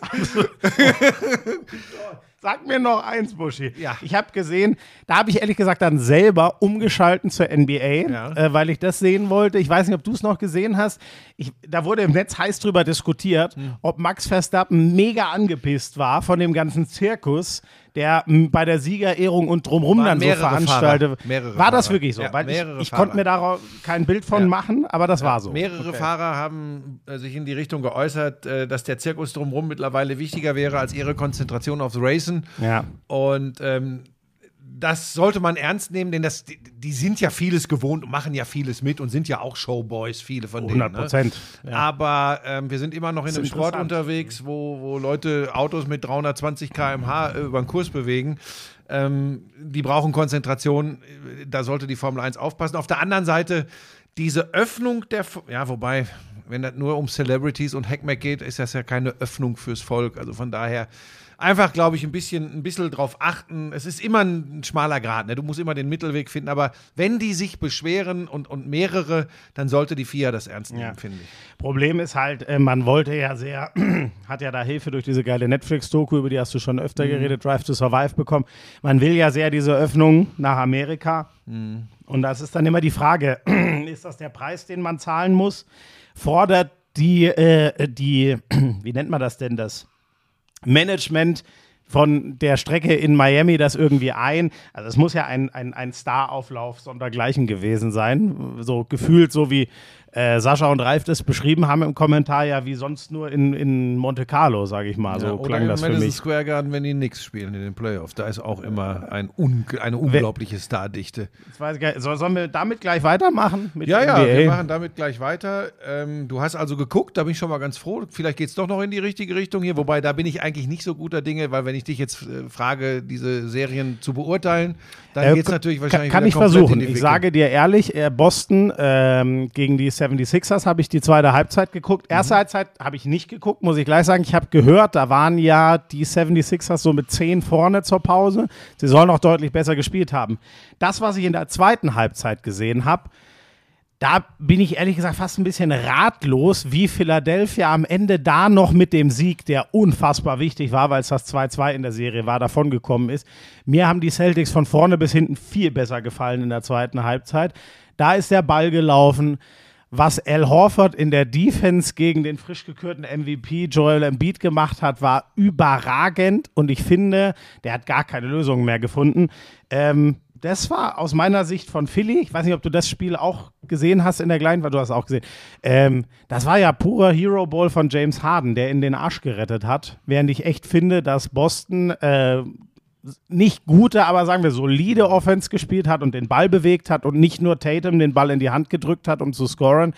Also, Sag mir noch eins, Buschi. Ja. Ich habe gesehen, da habe ich ehrlich gesagt dann selber umgeschalten zur NBA, Ja. äh, weil ich das sehen wollte. Ich weiß nicht, ob du es noch gesehen hast. Ich, da wurde im Netz heiß drüber diskutiert, Hm. ob Max Verstappen mega angepisst war von dem ganzen Zirkus, der bei der Siegerehrung und drumrum Waren dann so mehrere veranstaltet. War das wirklich so? Ja, weil ich, ich konnte mir darauf kein Bild von Ja. machen, aber das war so. Mehrere Okay. Fahrer haben äh, sich in die Richtung geäußert, äh, dass der Zirkus drumherum mittlerweile wichtiger wäre als ihre Konzentration aufs Racen. Ja. Und ähm, das sollte man ernst nehmen, denn das, die, die sind ja vieles gewohnt und machen ja vieles mit und sind ja auch Showboys, viele von denen. 100 Prozent. Ne? Ja. Aber ähm, wir sind immer noch in einem Sport unterwegs, wo, wo Leute Autos mit 320 km/h äh, über den Kurs bewegen. Ähm, die brauchen Konzentration. Äh, Da sollte die Formel 1 aufpassen. Auf der anderen Seite, diese Öffnung der. Ja, wobei, wenn das nur um Celebrities und Hackmack geht, ist das ja keine Öffnung fürs Volk. Also von daher. Einfach, glaube ich, ein bisschen, ein bisschen drauf achten. Es ist immer ein, schmaler Grad, ne? Du musst immer den Mittelweg finden. Aber wenn die sich beschweren und, und mehrere, dann sollte die FIA das ernst nehmen, Ja. finde ich. Problem ist halt, äh, man wollte ja sehr, hat ja da Hilfe durch diese geile Netflix-Doku, über die hast du schon öfter geredet, Drive to Survive bekommen. Man will ja sehr diese Öffnung nach Amerika. Und das ist dann immer die Frage, ist das der Preis, den man zahlen muss? Fordert die, äh, die, wie nennt man das denn, das Management von der Strecke in Miami das irgendwie ein. Also es muss ja ein, ein, ein Star-Auflauf sondergleichen gewesen sein. So gefühlt, so wie äh, Sascha und Ralf das beschrieben haben im Kommentar, ja wie sonst nur in, in Monte Carlo, sage ich mal. So Ja, klang das für mich. Square Garden, wenn die nix spielen in den Playoffs. Da ist auch immer ein un eine unglaubliche Stardichte. Soll, sollen wir damit gleich weitermachen? Ja, ja, NBA? wir machen damit gleich weiter. Ähm, du hast also geguckt, da bin ich schon mal ganz froh. Vielleicht geht es doch noch in die richtige Richtung hier. Wobei, da bin ich eigentlich nicht so guter Dinge, weil wenn ich dich jetzt äh, frage, diese Serien zu beurteilen, dann Äh, geht es natürlich wahrscheinlich Kann, kann ich versuchen. in die Ich sage dir ehrlich, äh, Boston ähm, gegen die 76ers habe ich die zweite Halbzeit geguckt. Erste Halbzeit habe ich nicht geguckt, muss ich gleich sagen. Ich habe gehört, da waren ja die 76ers so mit 10 vorne zur Pause. Sie sollen auch deutlich besser gespielt haben. Das, was ich in der zweiten Halbzeit gesehen habe, da bin ich ehrlich gesagt fast ein bisschen ratlos, wie Philadelphia am Ende da noch mit dem Sieg, der unfassbar wichtig war, weil es das 2-2 in der Serie war, davongekommen ist. Mir haben die Celtics von vorne bis hinten viel besser gefallen in der zweiten Halbzeit. Da ist der Ball gelaufen. Was Al Horford in der Defense gegen den frisch gekürten MVP Joel Embiid gemacht hat, war überragend und ich finde, der hat gar keine Lösung mehr gefunden. Ähm, das war aus meiner Sicht von Philly. Ich weiß nicht, ob du das Spiel auch gesehen hast in der Kleinen, weil du hast auch gesehen. Ähm, das war ja purer Hero Ball von James Harden, der in den Arsch gerettet hat. Während ich echt finde, dass Boston äh, nicht gute, aber sagen wir solide Offense gespielt hat und den Ball bewegt hat und nicht nur Tatum den Ball in die Hand gedrückt hat, um zu scoren.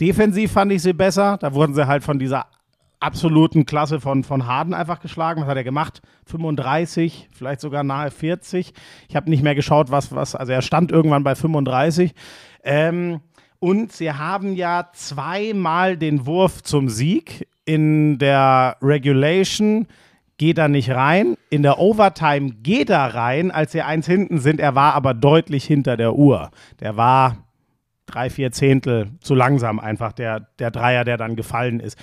Defensiv fand ich sie besser. Da wurden sie halt von dieser absoluten Klasse von, von Harden einfach geschlagen. Was hat er gemacht? 35, vielleicht sogar nahe 40. Ich habe nicht mehr geschaut, was, was, also er stand irgendwann bei 35. Ähm, und sie haben ja zweimal den Wurf zum Sieg in der Regulation geht er nicht rein. In der Overtime geht er rein, als sie eins hinten sind. Er war aber deutlich hinter der Uhr. Der war drei, vier Zehntel zu langsam einfach, der, der Dreier, der dann gefallen ist.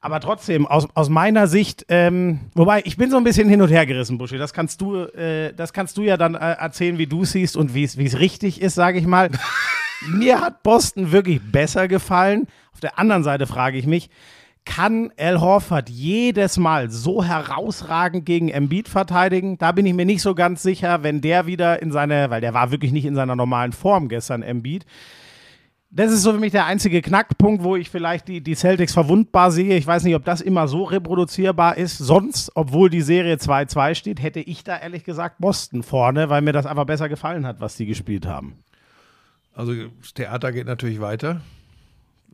Aber trotzdem, aus, aus meiner Sicht, ähm, wobei ich bin so ein bisschen hin und her gerissen, Buschi. Das kannst du, äh, das kannst du ja dann äh, erzählen, wie du siehst und wie es wie es richtig ist, sage ich mal. Mir hat Boston wirklich besser gefallen. Auf der anderen Seite frage ich mich, kann Al Horford jedes Mal so herausragend gegen Embiid verteidigen? Da bin ich mir nicht so ganz sicher, wenn der wieder in seine, weil der war wirklich nicht in seiner normalen Form gestern, Embiid. Das ist so für mich der einzige Knackpunkt, wo ich vielleicht die, die Celtics verwundbar sehe. Ich weiß nicht, ob das immer so reproduzierbar ist. Sonst, obwohl die Serie 2-2 steht, hätte ich da ehrlich gesagt Boston vorne, weil mir das einfach besser gefallen hat, was die gespielt haben. Also das Theater geht natürlich weiter.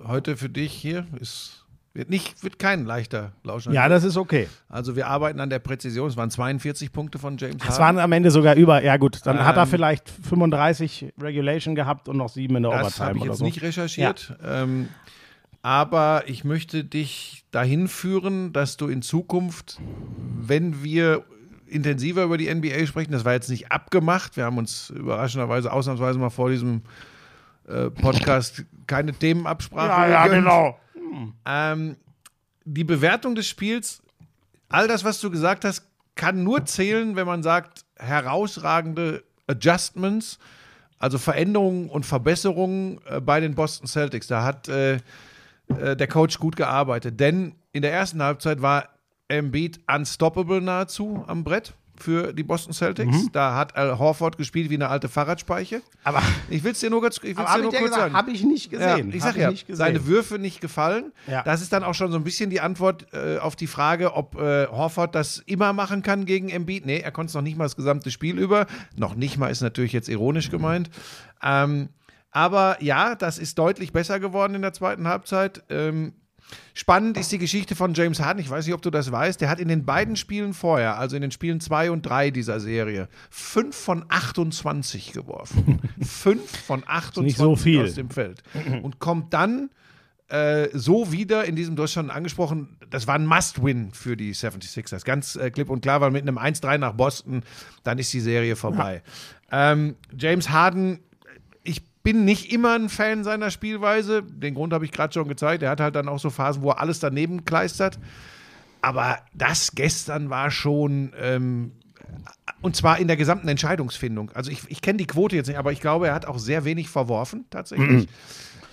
Heute für dich hier ist wird nicht wird kein leichter Lauschangriff. Ja, das ist okay. Also wir arbeiten an der Präzision. Es waren 42 Punkte von James Es Harden. waren am Ende sogar über, ja gut, dann hat er Ähm, vielleicht 35 Regulation gehabt und noch sieben in der Das habe Overtime ich jetzt so. nicht recherchiert. Ähm, aber ich möchte dich dahin führen, dass du in Zukunft, wenn wir intensiver über die NBA sprechen, das war jetzt nicht abgemacht, wir haben uns überraschenderweise ausnahmsweise mal vor diesem äh, Podcast keine Themenabsprache ja, ja, gegönnt. genau. Ähm, die Bewertung des Spiels, all das, was du gesagt hast, kann nur zählen, wenn man sagt, herausragende Adjustments, also Veränderungen und Verbesserungen äh, bei den Boston Celtics. Da hat äh, äh, der Coach gut gearbeitet, denn in der ersten Halbzeit war Embiid unstoppable nahezu am Brett für die Boston Celtics. Da hat Al Horford gespielt wie eine alte Fahrradspeiche. Aber, Ich will es dir nur, ganz, ich will's dir nur kurz gesagt, sagen. habe ich nicht gesehen. Ja, ich Hab sag ja, nicht gesehen. seine Würfe nicht gefallen. Ja. Das ist dann auch schon so ein bisschen die Antwort äh, auf die Frage, ob äh, Horford das immer machen kann gegen Embiid. Nee, er konnte es noch nicht mal das gesamte Spiel über. Noch nicht mal ist natürlich jetzt ironisch gemeint. Ähm, aber ja, das ist deutlich besser geworden in der zweiten Halbzeit. Ähm, Spannend ist die Geschichte von James Harden. Ich weiß nicht, ob du das weißt. Der hat in den beiden Spielen vorher, also in den Spielen 2 und 3 dieser Serie, 5 von 28 geworfen. 5 von 28 nicht so aus dem Feld. Und kommt dann äh, so wieder in diesem, du hast schon angesprochen, das war ein Must-Win für die 76ers. Ganz äh, klipp und klar, weil mit einem 1-3 nach Boston, dann ist die Serie vorbei. Ähm, James Harden, bin nicht immer ein Fan seiner Spielweise. Den Grund habe ich gerade schon gezeigt. Er hat halt dann auch so Phasen, wo er alles daneben kleistert. Aber das gestern war schon, ähm, und zwar in der gesamten Entscheidungsfindung. Also ich, ich kenne die Quote jetzt nicht, aber ich glaube, er hat auch sehr wenig verworfen, tatsächlich.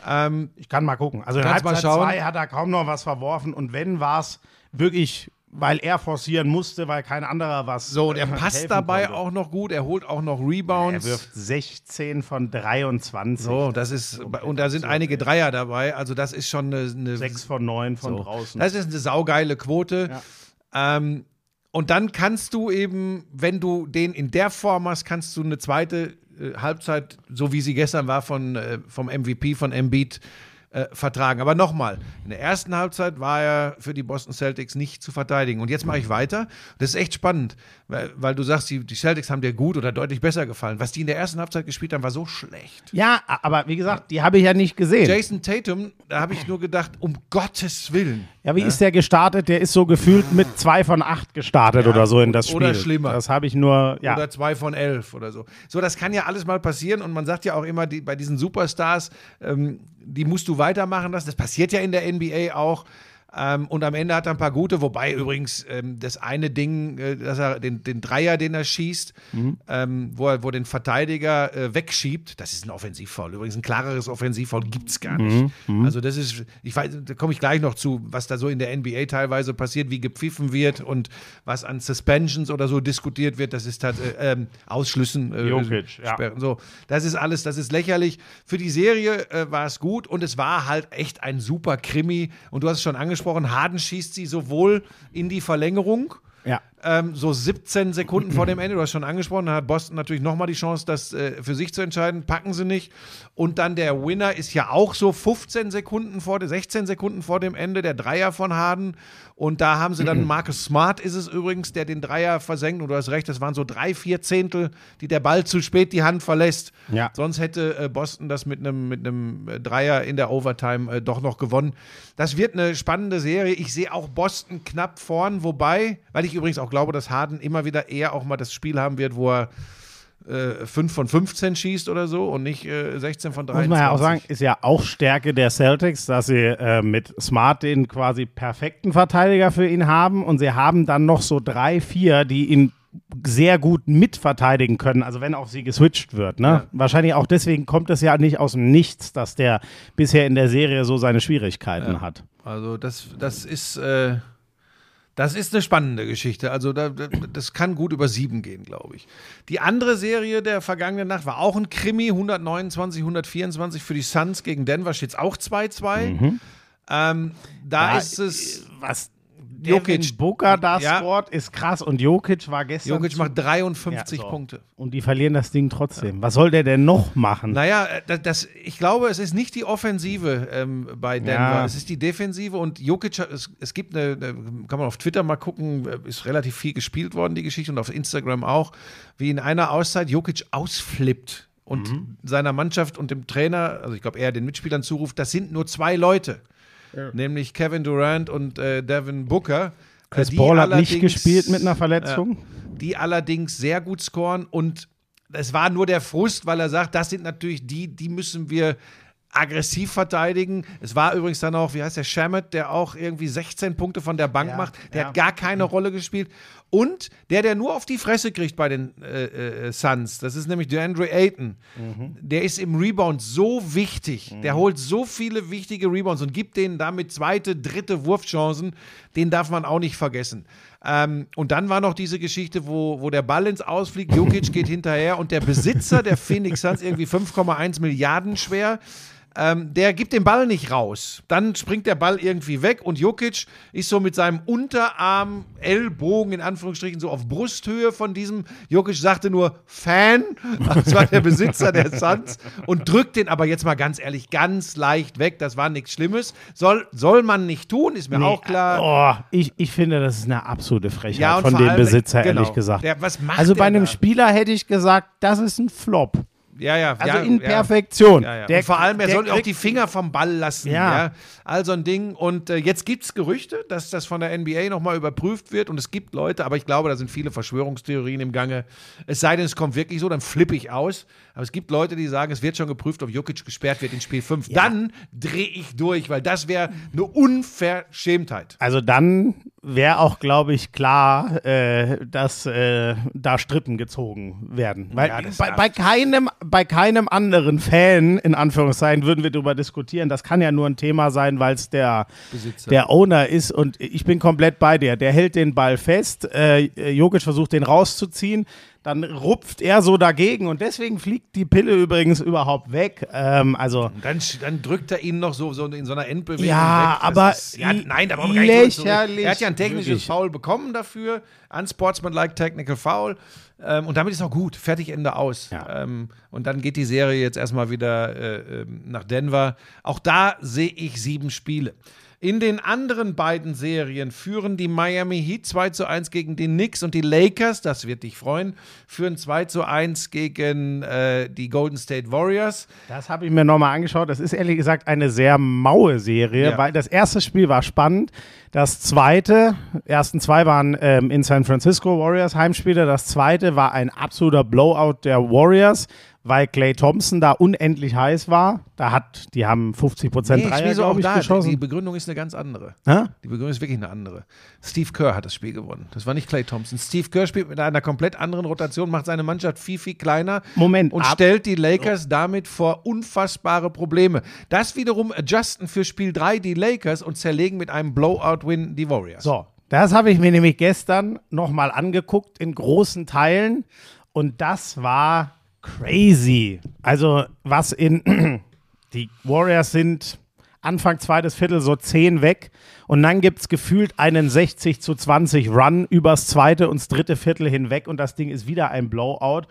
Ähm, Ich kann mal gucken. Also in Halbzeit schauen. 2 hat er kaum noch was verworfen und wenn war es wirklich, weil er forcieren musste, weil kein anderer was so, und er äh, passt dabei konnte. auch noch gut, er holt auch noch Er Rebounds. wirft 16 von 23. so, das ist, und da sind einige Dreier dabei, also das ist schon eine, eine 6 von 9 von So. draußen. Das ist eine saugeile Quote. Ähm, und dann kannst du eben, wenn du den in der Form hast, kannst du eine zweite äh, Halbzeit, so wie sie gestern war, von, äh, vom MVP von Embiid äh, vertragen. Aber nochmal, in der ersten Halbzeit war er für die Boston Celtics nicht zu verteidigen. Und jetzt mache ich weiter. Das ist echt spannend, weil, weil du sagst, die, die Celtics haben dir gut oder deutlich besser gefallen. Was die in der ersten Halbzeit gespielt haben, war so schlecht. ja, aber wie gesagt, die habe ich ja nicht gesehen. Jason Tatum, da habe ich nur gedacht, um Gottes Willen. ja, wie ist der gestartet? Der ist so gefühlt mit 2 von 8 gestartet oder so in das Spiel. oder schlimmer. Das habe ich nur, ja. oder zwei von elf oder so. So, das kann ja alles mal passieren und man sagt ja auch immer, die, bei diesen Superstars, ähm, die musst du weitermachen lassen. Das passiert ja in der NBA auch. Ähm, und am Ende hat er ein paar gute, wobei übrigens ähm, das eine Ding, äh, dass er den, den Dreier, den er schießt, ähm, wo er wo den Verteidiger äh, wegschiebt, das ist ein Offensivfoul. Übrigens ein klareres Offensivfoul gibt es gar nicht. Also das ist, ich weiß, da komme ich gleich noch zu, was da so in der NBA teilweise passiert, wie gepfiffen wird und was an Suspensions oder so diskutiert wird. Das ist halt äh, ähm, Ausschlüssen. Äh, Jokic, ja. So, das ist alles, das ist lächerlich. Für die Serie äh, war es gut und es war halt echt ein super Krimi. Und du hast es schon angesprochen, Harden schießt sie sowohl in die Verlängerung, ja. Ähm, so 17 Sekunden vor dem Ende, du hast schon angesprochen, hat Boston natürlich nochmal die Chance, das äh, für sich zu entscheiden, packen sie nicht. Und dann der Winner ist ja auch so 15 Sekunden vor, 16 Sekunden vor dem Ende, der Dreier von Harden. Und da haben sie dann, Marcus Smart ist es übrigens, der den Dreier versenkt. Und du hast recht, das waren so drei, vier Zehntel, die der Ball zu spät die Hand verlässt. Ja. Sonst hätte äh, Boston das mit einem mit äh, Dreier in der Overtime äh, doch noch gewonnen. Das wird eine spannende Serie. Ich sehe auch Boston knapp vorn, wobei, weil ich übrigens auch glaube, dass Harden immer wieder eher auch mal das Spiel haben wird, wo er äh, 5 von 15 schießt oder so und nicht äh, 16 von 23. Muss man ja auch sagen, ist ja auch Stärke der Celtics, dass sie äh, mit Smart den quasi perfekten Verteidiger für ihn haben und sie haben dann noch so drei, vier, die ihn sehr gut mitverteidigen können, also wenn auf sie geswitcht wird. Ne? Ja. Wahrscheinlich auch deswegen kommt es ja nicht aus dem Nichts, dass der bisher in der Serie so seine Schwierigkeiten hat. Also das, das ist, äh, das ist eine spannende Geschichte. Also da, da, das kann gut über sieben gehen, glaube ich. Die andere Serie der vergangenen Nacht war auch ein Krimi, 129, 124 für die Suns gegen Denver steht es auch 2-2. Ähm, da Ja, ist es, Was Jokic. Booker da Ja. scored, ist krass und Jokic war gestern Jokic macht 53 Ja, so. Punkte. und die verlieren das Ding trotzdem. Was soll der denn noch machen? Naja, äh, das, das, ich glaube, es ist nicht die Offensive ähm, bei Denver, Ja. es ist die Defensive und Jokic, es, es gibt eine, eine, kann man auf Twitter mal gucken, äh, ist relativ viel gespielt worden, die Geschichte, und auf Instagram auch, wie in einer Auszeit Jokic ausflippt und Mhm. seiner Mannschaft und dem Trainer, also ich glaube, er den Mitspielern zuruft, das sind nur zwei Leute, nämlich Kevin Durant und äh, Devin Booker. Chris äh, die Paul hat nicht gespielt mit einer Verletzung. die allerdings sehr gut scoren und es war nur der Frust, weil er sagt, das sind natürlich die, die müssen wir aggressiv verteidigen. Es war übrigens dann auch, wie heißt der, Shamet, der auch irgendwie 16 Punkte von der Bank Ja, macht. Der ja. hat gar keine Rolle gespielt. Und der, der nur auf die Fresse kriegt bei den äh, äh, Suns, das ist nämlich DeAndre Ayton. Der ist im Rebound so wichtig. Der holt so viele wichtige Rebounds und gibt denen damit zweite, dritte Wurfchancen. Den darf man auch nicht vergessen. Ähm, und dann war noch diese Geschichte, wo, wo der Ball ins Ausfliegt, Jokic geht hinterher und der Besitzer der Phoenix Suns, irgendwie 5,1 Milliarden schwer, ähm, der gibt den Ball nicht raus. Dann springt der Ball irgendwie weg und Jokic ist so mit seinem Unterarm, Ellbogen in Anführungsstrichen, so auf Brusthöhe von diesem. Jokic sagte nur Fan, das war der Besitzer der Suns und drückt den aber jetzt mal ganz ehrlich ganz leicht weg. Das war nichts Schlimmes. Soll, soll man nicht tun, ist mir auch klar. Oh, ich, ich finde, das ist eine absolute Frechheit Ja, von dem allem- Besitzer, genau. ehrlich gesagt. Der- was macht also bei einem da? Spieler hätte ich gesagt, das ist ein Flop. Ja, ja. Also ja, in. Perfektion. Ja, ja. Der- und vor allem, er soll auch die Finger vom Ball lassen. Ja. Ja. All so ein Ding. Und äh, jetzt gibt es Gerüchte, dass das von der NBA nochmal überprüft wird. Und es gibt Leute, aber ich glaube, da sind viele Verschwörungstheorien im Gange. Es sei denn, es kommt wirklich so, dann flippe ich aus. Aber es gibt Leute, die sagen, es wird schon geprüft, ob Jokic gesperrt wird in Spiel 5. Dann drehe ich durch, weil das wäre eine Unverschämtheit. Also dann wäre auch, glaube ich, klar, äh, dass äh, da Strippen gezogen werden. Weil Ja, bei, bei, keinem, bei keinem anderen Fan, in Anführungszeichen, würden wir darüber diskutieren. Das kann ja nur ein Thema sein, weil es der, Besitzer. der Owner ist. Und ich bin komplett bei dir. Der hält den Ball fest. Äh, Jokic versucht, den rauszuziehen. Dann rupft er so dagegen. Und deswegen fliegt die Pille übrigens überhaupt weg. Ähm, also. Dann, dann drückt er ihn noch so, so in so einer Endbewegung Ja, weg. Aber ist, ja, nein, da brauchen wir gar nicht. Er hat ja ein technisches Wirklich. Foul bekommen dafür, unsportsmanlike technical foul. Ähm, und damit ist auch gut. Fertig, Ende aus. Ja. Ähm, und dann geht die Serie jetzt erstmal wieder äh, ähm, nach Denver. Auch da sehe ich sieben Spiele. In den anderen beiden Serien führen die Miami Heat 2 zu 1 gegen die Knicks und die Lakers, das wird dich freuen, führen 2 zu 1 gegen äh, die Golden State Warriors. Das habe ich mir nochmal angeschaut. Das ist ehrlich gesagt eine sehr maue Serie, Ja. weil das erste Spiel war spannend. Das zweite, ersten zwei waren ähm, in San Francisco Warriors Heimspiele. Das zweite war ein absoluter Blowout der Warriors, weil Clay Thompson da unendlich heiß war. Da hat, die haben 50 Prozent Nee, Dreier, glaube ich, da, die geschossen. Begründung ist eine ganz andere. Hä? Die Begründung ist wirklich eine andere. Steve Kerr hat das Spiel gewonnen. Das war nicht Clay Thompson. Steve Kerr spielt mit einer komplett anderen Rotation, macht seine Mannschaft viel, viel kleiner Moment, und ab- stellt die Lakers damit vor unfassbare Probleme. Das wiederum adjusten für Spiel 3 die Lakers und zerlegen mit einem Blowout-Win die Warriors. So, das habe ich mir nämlich gestern nochmal angeguckt in großen Teilen und das war crazy. Also, was in die Warriors sind Anfang zweites Viertel so 10 weg und dann gibt es gefühlt einen 60 zu 20 Run übers zweite und das dritte Viertel hinweg und das Ding ist wieder ein Blowout.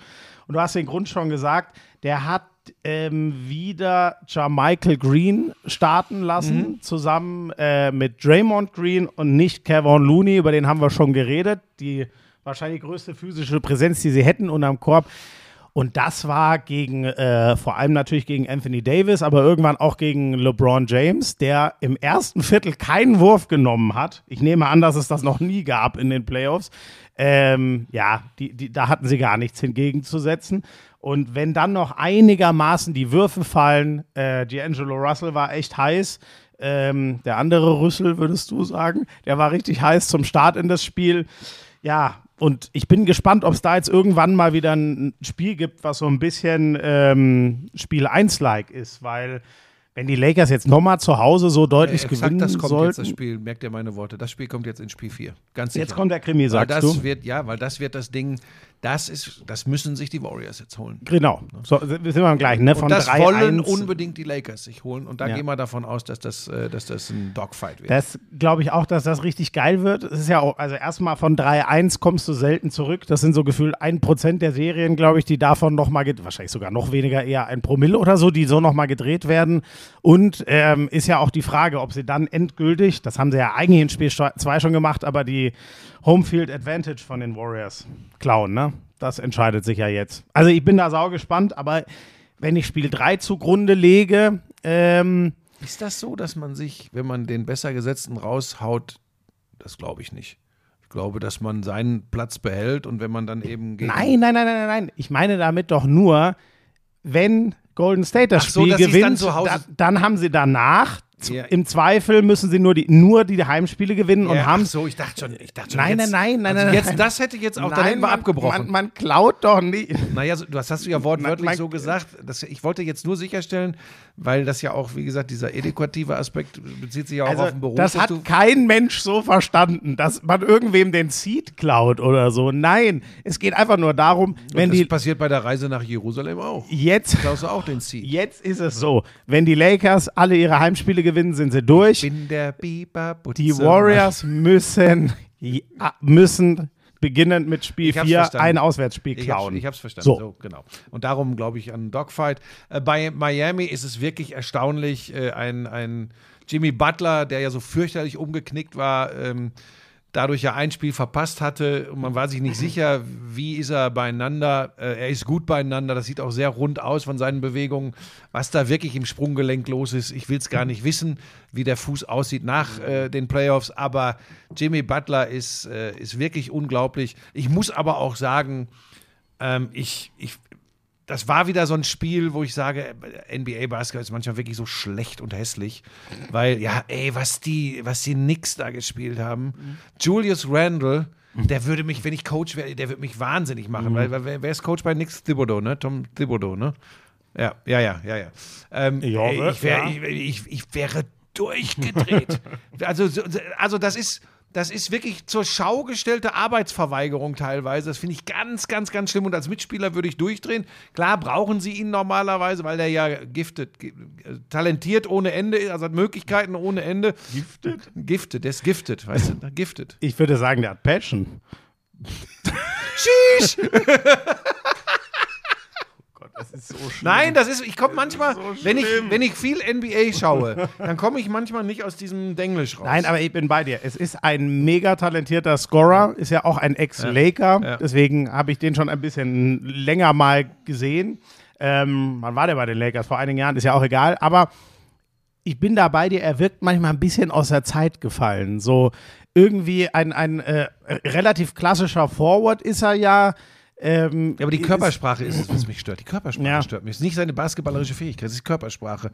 Und du hast den Grund schon gesagt, der hat ähm, wieder Jermichael Green starten lassen, zusammen äh, mit Draymond Green und nicht Kevin Looney, über den haben wir schon geredet. Die wahrscheinlich größte physische Präsenz, die sie hätten unterm Korb. Und das war gegen, äh, vor allem natürlich gegen Anthony Davis, aber irgendwann auch gegen LeBron James, der im ersten Viertel keinen Wurf genommen hat. Ich nehme an, dass es das noch nie gab in den Playoffs. Ähm, ja, die, die, da hatten sie gar nichts hingegenzusetzen. Und wenn dann noch einigermaßen die Würfe fallen, äh, D'Angelo Russell war echt heiß. Ähm, der andere Rüssel, würdest du sagen, der war richtig heiß zum Start in das Spiel. Ja, und ich bin gespannt, ob es da jetzt irgendwann mal wieder ein Spiel gibt, was so ein bisschen ähm, Spiel 1-like ist, weil wenn die Lakers jetzt nochmal zu Hause so deutlich Exakt, gewinnen das kommt sollten. jetzt das Spiel, merkt ihr meine Worte. Das Spiel kommt jetzt in Spiel 4. Ganz sicher. Jetzt kommt der Krimi, weil sagst das du. wird, ja, weil das wird das Ding, das ist, das müssen sich die Warriors jetzt holen. Genau. So, sind wir am gleichen, ne? Von und das 3-1. wollen unbedingt die Lakers sich holen. Und da Ja. gehen wir davon aus, dass das, äh, dass das ein Dogfight wird. Das glaube ich auch, dass das richtig geil wird. Es ist ja auch, also erstmal von 3-1 kommst du selten zurück. Das sind so gefühlt 1% der Serien, glaube ich, die davon nochmal, wahrscheinlich sogar noch weniger, eher ein Promille oder so, die so nochmal gedreht werden. Und ähm, ist ja auch die Frage, ob sie dann endgültig, das haben sie ja eigentlich in Spiel 2 schon gemacht, aber die Homefield Advantage von den Warriors klauen, ne? Das entscheidet sich ja jetzt. Also ich bin da sau gespannt, aber wenn ich Spiel 3 zugrunde lege, ähm, Ist das so, dass man sich, wenn man den besser gesetzten raushaut, das glaube ich nicht. Ich glaube, dass man seinen Platz behält und wenn man dann eben gegen Nein, nein, nein, nein, nein, nein. Ich meine damit doch nur, wenn Golden State das so, Spiel gewinnt, dann da, dann haben sie danach, Ja. im Zweifel müssen sie nur die, nur die Heimspiele gewinnen und Ja, haben. ach so, ich dachte schon, ich dachte schon Nein, jetzt, nein, nein, nein, also nein, jetzt, nein. Das hätte jetzt auch, dann hätten wir abgebrochen. Man, man klaut doch nicht. Naja, so, das hast du ja wortwörtlich Man- man- so gesagt. Das, ich wollte jetzt nur sicherstellen, weil das ja auch, wie gesagt, dieser edukative Aspekt bezieht sich ja auch Also, auf den Beruf. das hat kein Mensch so verstanden, dass man irgendwem den Seed klaut oder so. Nein, es geht einfach nur darum, wenn das die passiert bei der Reise nach Jerusalem auch. jetzt Klaust du auch den Seed. Jetzt ist es so, wenn die Lakers alle ihre Heimspiele gewinnen, sind sie durch. Bin der Biber Die Warriors müssen, ja, müssen beginnend mit Spiel Ich hab's 4 verstanden. ein Auswärtsspiel Ich klauen. ich hab's verstanden. So. So. genau. Und darum glaube ich an Dogfight. Äh, bei Miami ist es wirklich erstaunlich, äh, ein, ein Jimmy Butler, der ja so fürchterlich umgeknickt war, ähm, dadurch ja ein Spiel verpasst hatte und man war sich nicht sicher, wie ist er beieinander. Äh, er ist gut beieinander, das sieht auch sehr rund aus von seinen Bewegungen. Was da wirklich im Sprunggelenk los ist, ich will es gar nicht wissen, wie der Fuß aussieht nach äh, den Playoffs, aber Jimmy Butler ist, äh, ist wirklich unglaublich. Ich muss aber auch sagen, ähm, ich, ich, das war wieder so ein Spiel, wo ich sage, NBA-Basketball ist manchmal wirklich so schlecht und hässlich, weil, ja, ey, was die, was die Knicks da gespielt haben. Julius Randle, der würde mich, wenn ich Coach wäre, der würde mich wahnsinnig machen, weil, weil wer wer ist Coach bei Knicks? Thibodeau, ne? Tom Thibodeau, ne? Ja, ja, ja, ja, ja. Ähm, Ja, ey, ich, wär, ja. ich, ich, ich wäre durchgedreht. also, so- also das ist, das ist wirklich zur Schau gestellte Arbeitsverweigerung teilweise. Das finde ich ganz, ganz, ganz schlimm. Und als Mitspieler würde ich durchdrehen. Klar brauchen sie ihn normalerweise, weil der ja giftet, gi- äh, talentiert ohne Ende ist, also hat Möglichkeiten ohne Ende. Gifted? Giftet, der ist giftet, weißt du? Giftet. Ich würde sagen, der hat Passion. Sheesh! Das ist so schlimm. Nein, das ist, ich komme manchmal, so wenn, ich, wenn ich viel NBA schaue, dann komme ich manchmal nicht aus diesem Denglisch raus. Nein, aber ich bin bei dir. Es ist ein mega talentierter Scorer, ist ja auch ein Ex-Laker. Ja. Deswegen habe ich den schon ein bisschen länger mal gesehen. Ähm, wann war der bei den Lakers? Vor einigen Jahren, ist ja auch egal. Aber ich bin da bei dir, er wirkt manchmal ein bisschen aus der Zeit gefallen. So irgendwie ein, ein äh, relativ klassischer Forward ist er ja. Ähm, Ja, aber die ist- Körpersprache ist es, was mich stört. Die Körpersprache Ja. stört mich. Es ist nicht seine basketballerische Fähigkeit, es ist die Körpersprache.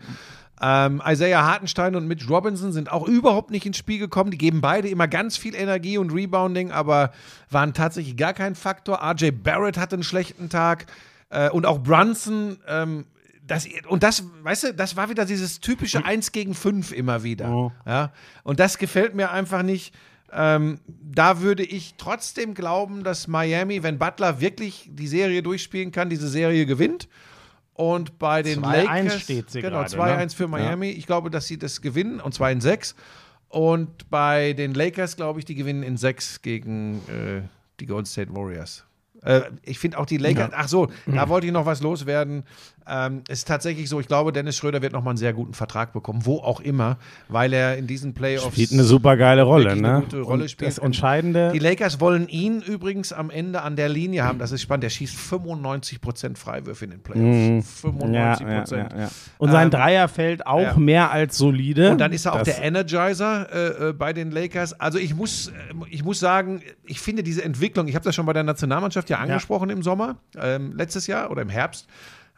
Ähm, Isaiah Hartenstein und Mitch Robinson sind auch überhaupt nicht ins Spiel gekommen. Die geben beide immer ganz viel Energie und Rebounding, aber waren tatsächlich gar kein Faktor. RJ Barrett hatte einen schlechten Tag äh, und auch Brunson. Ähm, das, und das, weißt du, das war wieder dieses typische 1 gegen 5 immer wieder. Ja? Und das gefällt mir einfach nicht. Ähm, da würde ich trotzdem glauben, dass Miami, wenn Butler wirklich die Serie durchspielen kann, diese Serie gewinnt. Und bei den 2-1 Lakers steht sie genau, gerade, 2-1 ne? für Miami. Ich glaube, dass sie das gewinnen und zwar in 6. Und bei den Lakers glaube ich, die gewinnen in 6 gegen äh, die Golden State Warriors. Äh, ich finde auch die Lakers, ach so, da wollte ich noch was loswerden. Ähm, es ist tatsächlich so, ich glaube, Dennis Schröder wird nochmal einen sehr guten Vertrag bekommen, wo auch immer, weil er in diesen Playoffs Spielt eine super geile Rolle, eine ne? gute Rolle Und spielt. Das Entscheidende. Die Lakers wollen ihn übrigens am Ende an der Linie haben. Das ist spannend. Der schießt 95% Freiwürfe in den Playoffs. 95%. Mhm. ja, ja, ja, ja. Und sein Ähm, Dreier fällt auch mehr als solide. Und dann ist er auch der Energizer äh, äh, bei den Lakers. Also ich muss, äh, ich muss sagen, ich finde diese Entwicklung, ich habe das schon bei der Nationalmannschaft ja angesprochen im Sommer, ähm, letztes Jahr oder im Herbst.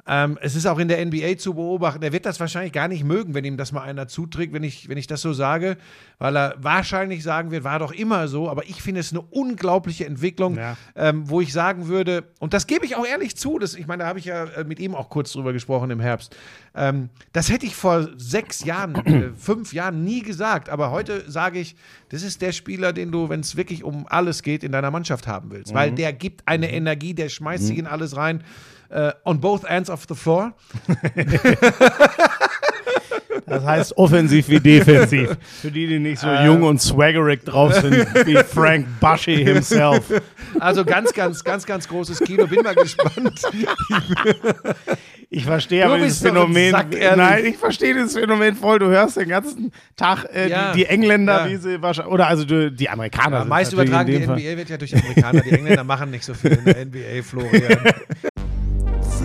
Ähm, es ist auch in der NBA zu beobachten. Er wird das wahrscheinlich gar nicht mögen, wenn ihm das mal einer zuträgt, wenn ich, wenn ich das so sage, weil er wahrscheinlich sagen wird, war doch immer so. Aber ich finde es eine unglaubliche Entwicklung, Ja. ähm, wo ich sagen würde, und das gebe ich auch ehrlich zu, das, ich meine, da habe ich ja äh, mit ihm auch kurz drüber gesprochen im Herbst. Ähm, das hätte ich vor sechs Jahren, äh, fünf Jahren nie gesagt, aber heute sage ich, das ist der Spieler, den du, wenn es wirklich um alles geht, in deiner Mannschaft haben willst, weil der gibt eine Energie, der schmeißt sich in alles rein. Äh, on both ends of the floor. Das heißt offensiv wie defensiv. Für die, die nicht so jung und swaggerig drauf sind, wie Frank Bushy himself. Also ganz, ganz, ganz, ganz großes Kino. Bin mal gespannt. Ich verstehe Du aber dieses Phänomen. Sack. Nein, ich verstehe dieses Phänomen voll. Du hörst den ganzen Tag äh, Ja. die, die Engländer, Ja. wie sie wahrscheinlich, oder also die, die Amerikaner. Ja, meist übertragen in die. NBA wird ja durch Amerikaner. Die Engländer machen nicht so viel in der NBA, Florian.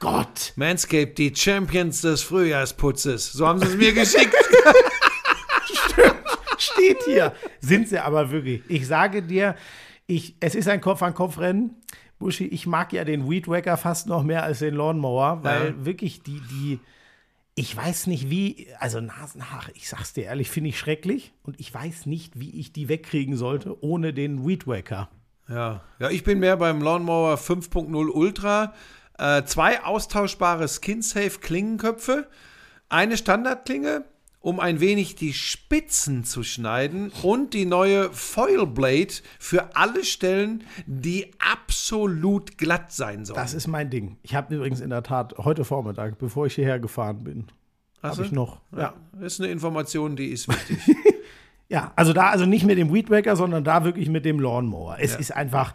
Gott. Manscaped, die Champions des Frühjahrsputzes. So haben sie es mir geschickt. Steht hier. Sind sie aber wirklich. Ich sage dir, ich, es ist ein Kopf-an-Kopf-Rennen. Buschi, ich mag ja den Weed Wacker fast noch mehr als den Lawnmower, weil Ja. wirklich die, die, ich weiß nicht wie, also Nasenhaare, ich sag's dir ehrlich, finde ich schrecklich und ich weiß nicht, wie ich die wegkriegen sollte ohne den Weed Wacker. Ja. ja, ich bin mehr beim Lawnmower 5.0 Ultra. Äh, zwei austauschbare Skin-Safe Klingenköpfe, eine Standardklinge um ein wenig die Spitzen zu schneiden und die neue Foil Blade für alle Stellen, die absolut glatt sein sollen. Das ist mein Ding. Ich habe übrigens in der Tat heute Vormittag, bevor ich hierher gefahren bin, habe ich noch. Ja. Das ist eine Information, die ist wichtig. ja, also da, also nicht mit dem Weed Wacker, sondern da wirklich mit dem Lawnmower. Es ist einfach,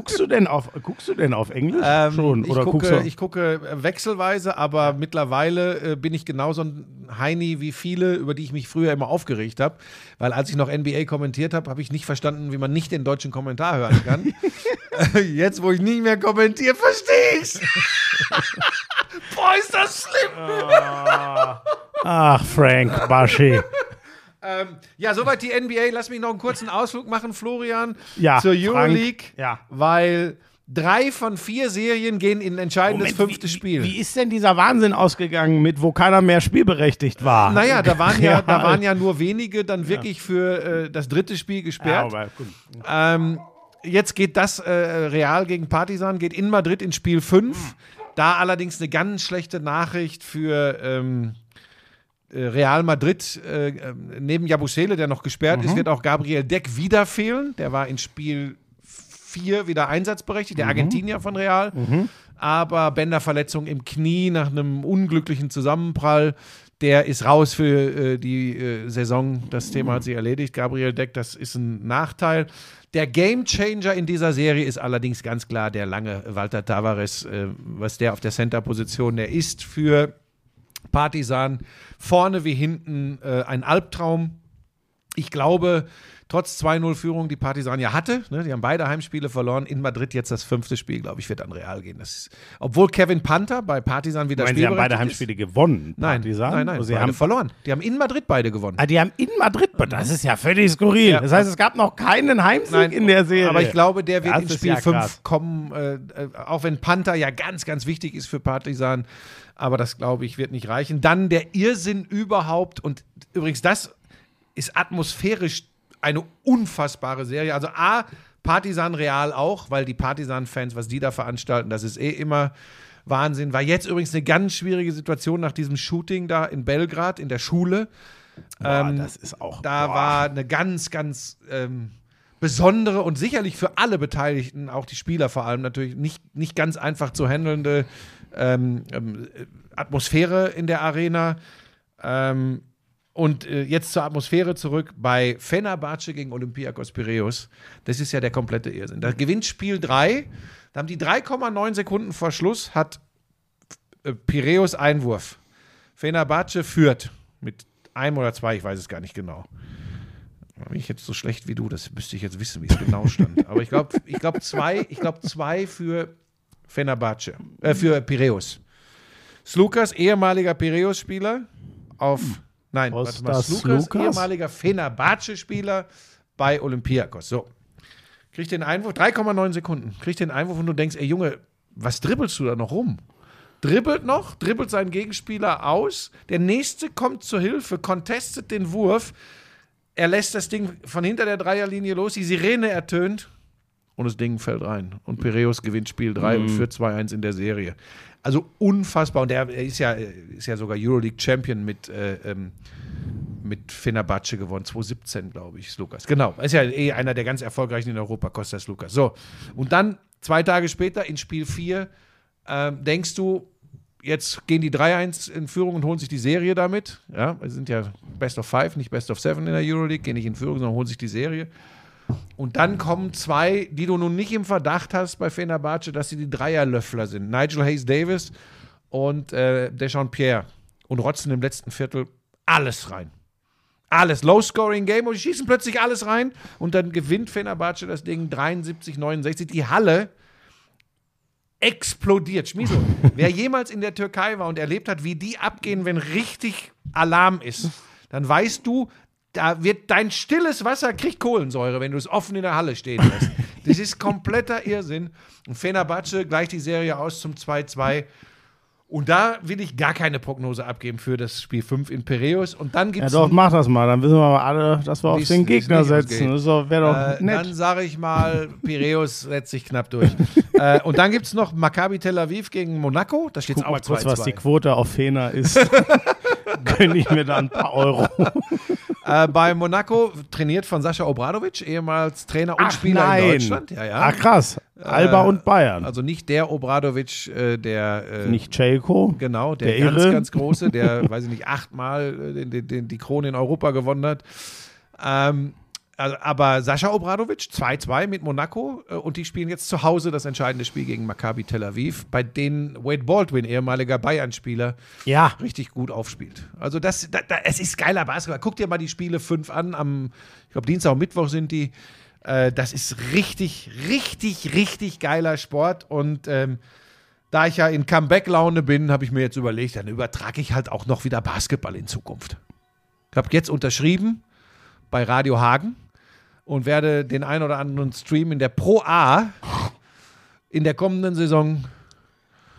Guckst du denn auf, guckst du denn auf Englisch schon? Ähm, ich, Oder guckst gucke, ich gucke wechselweise, aber mittlerweile äh, bin ich genauso ein Heini wie viele, über die ich mich früher immer aufgeregt habe. Weil als ich noch NBA kommentiert habe, habe ich nicht verstanden, wie man nicht den deutschen Kommentar hören kann. Äh, Jetzt, wo ich nicht mehr kommentiere, verstehe ich's. Boah, ist das schlimm. Ach, Frank Baschi. Ähm, ja, soweit die NBA. Lass mich noch einen kurzen Ausflug machen, Florian, Ja, zur Frank, Euroleague. ja. Weil drei von vier Serien gehen in ein entscheidendes fünfte wie, Spiel. Wie ist denn dieser Wahnsinn ausgegangen, mit wo keiner mehr spielberechtigt war? Naja, da waren ja, da Real. waren ja nur wenige dann wirklich für äh, das dritte Spiel Ja, gesperrt. aber gut. ähm, jetzt geht das äh, Real gegen Partisan, geht in Madrid in Spiel 5. Da allerdings eine ganz schlechte Nachricht für ähm, äh, Real Madrid. Äh, äh, neben Jabusele, der noch gesperrt ist, wird auch Gabriel Deck wieder fehlen. Der war in Spiel 4 wieder einsatzberechtigt, der Argentinier von Real. Aber Bänderverletzung im Knie nach einem unglücklichen Zusammenprall. Der ist raus für äh, die äh, Saison. Das Thema hat sich erledigt. Gabriel Deck, das ist ein Nachteil. Der Gamechanger in dieser Serie ist allerdings ganz klar der lange Walter Tavares, äh, was der auf der Center-Position, der ist für Partisan vorne wie hinten äh, ein Albtraum. Ich glaube, trotz 2-0-Führung, die Partisan ja hatte, ne, die haben beide Heimspiele verloren, in Madrid jetzt das fünfte Spiel, glaube ich, wird an Real gehen. Ist, obwohl Kevin Panther bei Partisan wieder meine, sie haben beide Heimspiele gewonnen. ist. Nein, Partisan. nein, nein, Und sie beide haben, verloren. Die haben in Madrid beide gewonnen. ah, die haben in Madrid, das ist ja völlig skurril. Ja. Das heißt, es gab noch keinen Heimsieg in der Serie. Aber ich glaube, der wird Das in Spiel ja 5 krass. kommen, äh, äh, auch wenn Panther ja ganz, ganz wichtig ist für Partisan. Aber das, glaube ich, wird nicht reichen. Dann der Irrsinn überhaupt. Und übrigens, das ist atmosphärisch eine unfassbare Serie. Also A, Partisan Real auch, weil die Partisan-Fans, was die da veranstalten, das ist eh immer Wahnsinn. War jetzt übrigens eine ganz schwierige Situation nach diesem Shooting da in Belgrad in der Schule. Boah, ähm, das ist auch. Da boah. war eine ganz, ganz ähm, besondere und sicherlich für alle Beteiligten, auch die Spieler vor allem, natürlich nicht, nicht ganz einfach zu handelnde ähm, ähm, äh, Atmosphäre in der Arena. Ähm, und äh, jetzt zur Atmosphäre zurück bei Fenerbahce gegen Olympiakos Piraeus. Das ist ja der komplette Irrsinn. Da gewinnt Spiel 3. Da haben die 3,9 Sekunden vor Schluss, hat äh, Piraeus Einwurf. Fenerbahce führt mit einem oder zwei, ich weiß es gar nicht genau. Bin ich jetzt so schlecht wie du, das müsste ich jetzt wissen, wie es genau stand. Aber ich glaube, ich glaube zwei, ich glaube zwei für Fenerbahce, äh, für Piraeus. Slukas, ehemaliger Piraeus-Spieler auf, nein, warte mal, Kostas Slukas, Slukas? ehemaliger Fenerbahce-Spieler bei Olympiakos. So. Kriegt den Einwurf, 3,9 Sekunden, kriegt den Einwurf und du denkst, ey Junge, was dribbelst du da noch rum? dribbelt noch, dribbelt seinen Gegenspieler aus. Der nächste kommt zur Hilfe, contestet den Wurf. Er lässt das Ding von hinter der Dreierlinie los. Die Sirene ertönt und das Ding fällt rein. Und Piraeus gewinnt Spiel 3 und führt 2-1 in der Serie. Also unfassbar. Und er ist ja, ist ja sogar Euroleague Champion mit, äh, ähm, mit Fenerbahce gewonnen. 2017, glaube ich, ist Lukas. Genau. Ist ja eh einer der ganz erfolgreichen in Europa, Kostas Lukas. So. Und dann zwei Tage später in Spiel 4 ähm, denkst du, jetzt gehen die 3-1 in Führung und holen sich die Serie damit. Ja, wir sind ja Best of Five, nicht Best of Seven in der Euroleague, gehen nicht in Führung, sondern holen sich die Serie. Und dann kommen zwei, die du nun nicht im Verdacht hast bei Fenerbahce, dass sie die Dreierlöffler sind. Nigel Hayes Davis und äh, Deschamps Pierre. Und rotzen im letzten Viertel alles rein. Alles. Low-Scoring-Game und die schießen plötzlich alles rein. Und dann gewinnt Fenerbahce das Ding 73, 69. Die Halle explodiert. Schmieso, wer jemals in der Türkei war und erlebt hat, wie die abgehen, wenn richtig Alarm ist, dann weißt du, da wird dein stilles Wasser kriegt Kohlensäure, wenn du es offen in der Halle stehen lässt. Das ist kompletter Irrsinn. Und Fenerbahce gleicht die Serie aus zum 2-2. Und da will ich gar keine Prognose abgeben für das Spiel 5 in Piräus. Und dann gibt Ja, doch, mach das mal. Dann wissen wir mal alle, dass wir auf den Gegner setzen. Das wäre doch Äh, nett. dann sage ich mal, Piräus setzt sich knapp durch. äh, und dann gibt es noch Maccabi Tel Aviv gegen Monaco. Da steht es auch mal kurz, 2-2. was die Quote auf Fener ist. Gönne ich mir da ein paar Euro. Äh, bei Monaco trainiert von Sascha Obradovic, ehemals Trainer und Spieler in Deutschland. Ja, ja. Ach krass. Alba und Bayern. Also nicht der Obradovic, äh, der äh, Nicht Celko. Genau, der, Der ganz, Irre. ganz große, der, weiß ich nicht, achtmal äh, den, den, den, die Krone in Europa gewonnen hat. Ähm, aber Sascha Obradovic 2-2 mit Monaco äh, und die spielen jetzt zu Hause das entscheidende Spiel gegen Maccabi Tel Aviv, bei denen Wade Baldwin, ehemaliger Bayern-Spieler, Ja. richtig gut aufspielt. Also das, da, da, es ist geiler Basketball. Guck dir mal die Spiele 5 an, am, ich glaube Dienstag und Mittwoch sind die. Äh, das ist richtig, richtig, richtig geiler Sport und ähm, da ich ja in Comeback-Laune bin, habe ich mir jetzt überlegt, dann übertrage ich halt auch noch wieder Basketball in Zukunft. Ich habe jetzt unterschrieben bei Radio Hagen und werde den ein oder anderen Stream in der Pro A in der kommenden Saison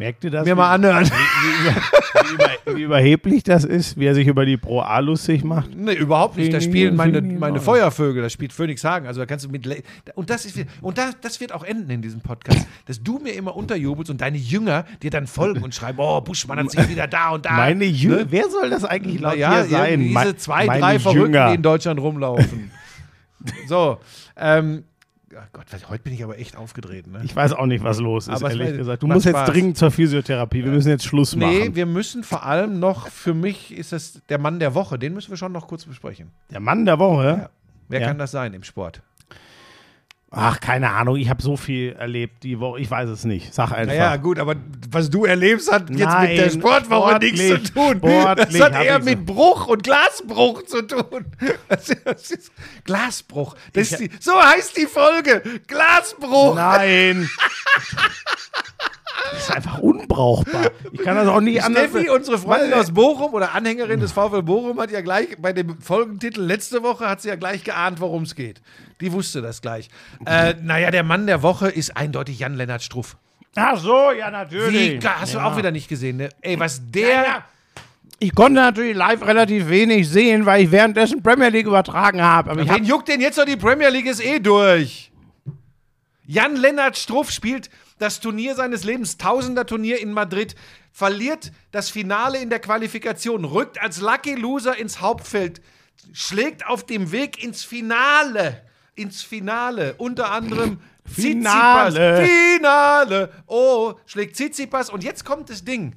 Merkt ihr das? mir mal anhören. Wie, wie, über, wie überheblich das ist, wie er sich über die Pro A lustig macht. Nee, überhaupt nicht. Da spielen meine, meine. Feuervögel, da spielt Phoenix Hagen. Also da kannst du mit. Le und das ist und da, das wird auch enden in diesem Podcast, dass du mir immer unterjubelst und deine Jünger dir dann folgen und schreiben, oh, Buschmann hat sich wieder da und da. Meine Jünger. Ne? Wer soll das eigentlich laut ja, dir sein? diese zwei, drei Verrückten, Jünger. die in Deutschland rumlaufen. So, ähm, ach Gott, heute bin ich aber echt aufgedreht. Ne? Ich weiß auch nicht, was los ist, Aber ehrlich gesagt. Du musst jetzt Spaß. dringend zur Physiotherapie. Wir müssen jetzt Schluss Nee, machen. wir müssen vor allem noch, für mich ist das der Mann der Woche, den müssen wir schon noch kurz besprechen. Der Mann der Woche. Wer Ja. kann das sein im Sport? Ach, keine Ahnung. Ich habe so viel erlebt die Woche. Ich weiß es nicht. Sag einfach. Naja, gut, aber was du erlebst, hat jetzt Nein, mit der Sportwoche nichts zu tun. das hat eher mit Bruch und Glasbruch zu tun. Das ist, das ist Glasbruch. Das ist die, so heißt die Folge. Glasbruch. Nein. Das ist einfach unbrauchbar. Ich kann das auch nie anders. Steffi, unsere Freundin aus Bochum oder Anhängerin des VfL Bochum, hat ja gleich bei dem Folgentitel letzte Woche hat sie ja gleich geahnt, worum es geht. Die wusste das gleich. Äh, naja, der Mann der Woche ist eindeutig Jan-Lennart Struff. Ach so, ja, natürlich. Wie, hast du ja. auch wieder nicht gesehen, ne? Ey, was der. Ja, ja. Ich konnte natürlich live relativ wenig sehen, weil ich währenddessen Premier League übertragen habe. Aber Wen juckt denn jetzt noch die Premier League ist eh durch? Jan-Lennart Struff spielt das Turnier seines Lebens, Tausender-Turnier in Madrid, verliert das Finale in der Qualifikation, rückt als Lucky Loser ins Hauptfeld, schlägt auf dem Weg ins Finale, ins Finale, unter anderem Finale. Tsitsipas. Finale, oh, schlägt Tsitsipas und jetzt kommt das Ding.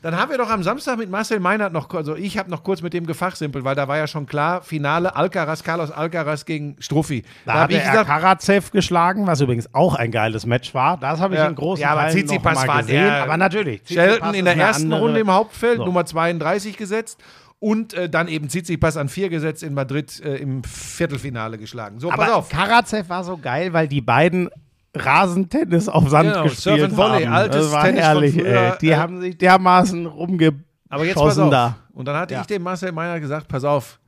Dann haben wir doch am Samstag mit Marcel Meinert noch, also ich habe noch kurz mit dem gefachsimpelt, weil da war ja schon klar, Finale Alcaraz, Carlos Alcaraz gegen Struffi. da hab hat er Karatsev geschlagen, was übrigens auch ein geiles Match war. Das habe ich Ja. in großen Ja, aber Teilen noch mal war gesehen. der- aber natürlich. Shelton in der ersten andere- Runde im Hauptfeld, So. Nummer 32 gesetzt und äh, dann eben Tsitsipas an 4 gesetzt in Madrid äh, im Viertelfinale geschlagen. So, pass Aber auf. Karatsev war so geil, weil die beiden Rasentennis auf Sand Genau, gespielt Surf and Volley, haben. altes das war Tennis von herrlich, früher, ey. Die äh, haben sich dermaßen rumgeschossen Aber jetzt pass auf. da. Und dann hatte Ja. ich dem Marcel Meiner gesagt, pass auf,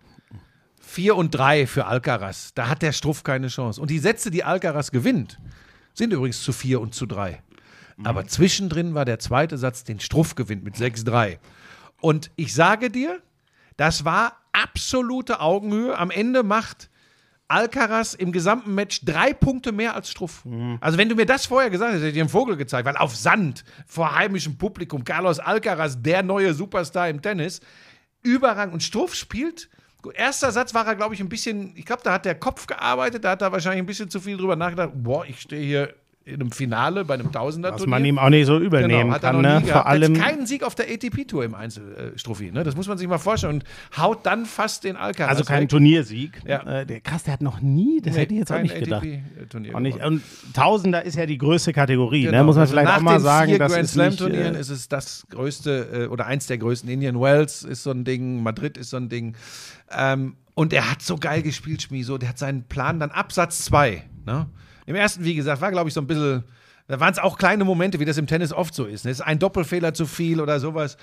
4 und 3 für Alcaraz. Da hat der Struff keine Chance. Und die Sätze, die Alcaraz gewinnt, sind übrigens zu 4 und zu 3. Mhm. Aber zwischendrin war der zweite Satz, den Struff gewinnt mit 6-3. Und ich sage dir, das war absolute Augenhöhe. Am Ende macht Alcaraz im gesamten Match drei Punkte mehr als Struff. Also wenn du mir das vorher gesagt hättest, hätte ich dir einen Vogel gezeigt, weil auf Sand, vor heimischem Publikum, Carlos Alcaraz, der neue Superstar im Tennis, überrang. Und Struff spielt, erster Satz war er, glaube ich, ein bisschen, ich glaube, da hat der Kopf gearbeitet, da hat er wahrscheinlich ein bisschen zu viel drüber nachgedacht, boah, ich stehe hier in einem Finale bei einem Tausender Was man ihm auch nicht so übel nehmen hat er kann, ne? Vor allem. keinen Sieg auf der ATP-Tour im Einzel, äh, ne? Das muss man sich mal vorstellen. Und haut dann fast den Alcaraz Also kein weg. Turniersieg. Ja. Äh, der, krass, der hat noch nie, das Nee, hätte ich jetzt auch nicht gedacht. Auch nicht. Und Tausender ist ja die größte Kategorie, ne? Genau. muss man Also vielleicht auch mal den sagen. Vier Grand ist Slam nicht, Turnieren äh, ist es das größte äh, oder eins der größten. Indian Wells ist so ein Ding, Madrid ist so ein Ding. Ähm, und er hat so geil gespielt, Schmi, so, der hat seinen Plan dann Absatz 2. Ne? Im ersten, wie gesagt, war, glaube ich, so ein bisschen, da waren es auch kleine Momente, wie das im Tennis oft so ist. Ne? Ist ein Doppelfehler zu viel oder sowas.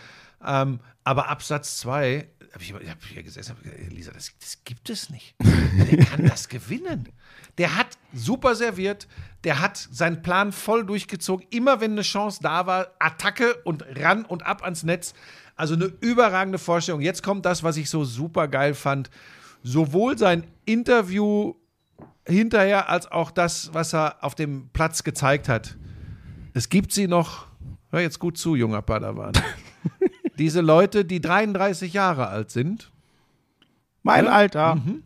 Ähm, aber Absatz 2, habe ich, hab hier gesessen, hab gesagt, Lisa, das, das gibt es nicht. Der kann das gewinnen. Der hat super serviert, der hat seinen Plan voll durchgezogen. Immer wenn eine Chance da war, Attacke und ran und ab ans Netz. Also eine überragende Vorstellung. Jetzt kommt das, was ich so super geil fand. Sowohl sein Interview hinterher als auch das, was er auf dem Platz gezeigt hat. Es gibt sie noch, hör jetzt gut zu, junger Padawan. Diese Leute, die 33 Jahre alt sind, mein Alter. Mhm.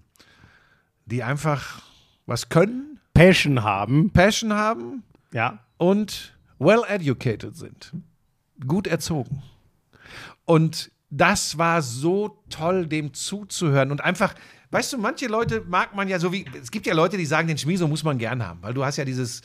die einfach was können, Passion haben. Passion haben Ja. und well educated sind. Gut erzogen. Und das war so toll, dem zuzuhören und einfach, weißt du, manche Leute mag man ja so wie, es gibt ja Leute, die sagen, den Schmieso muss man gern haben, weil du hast ja dieses,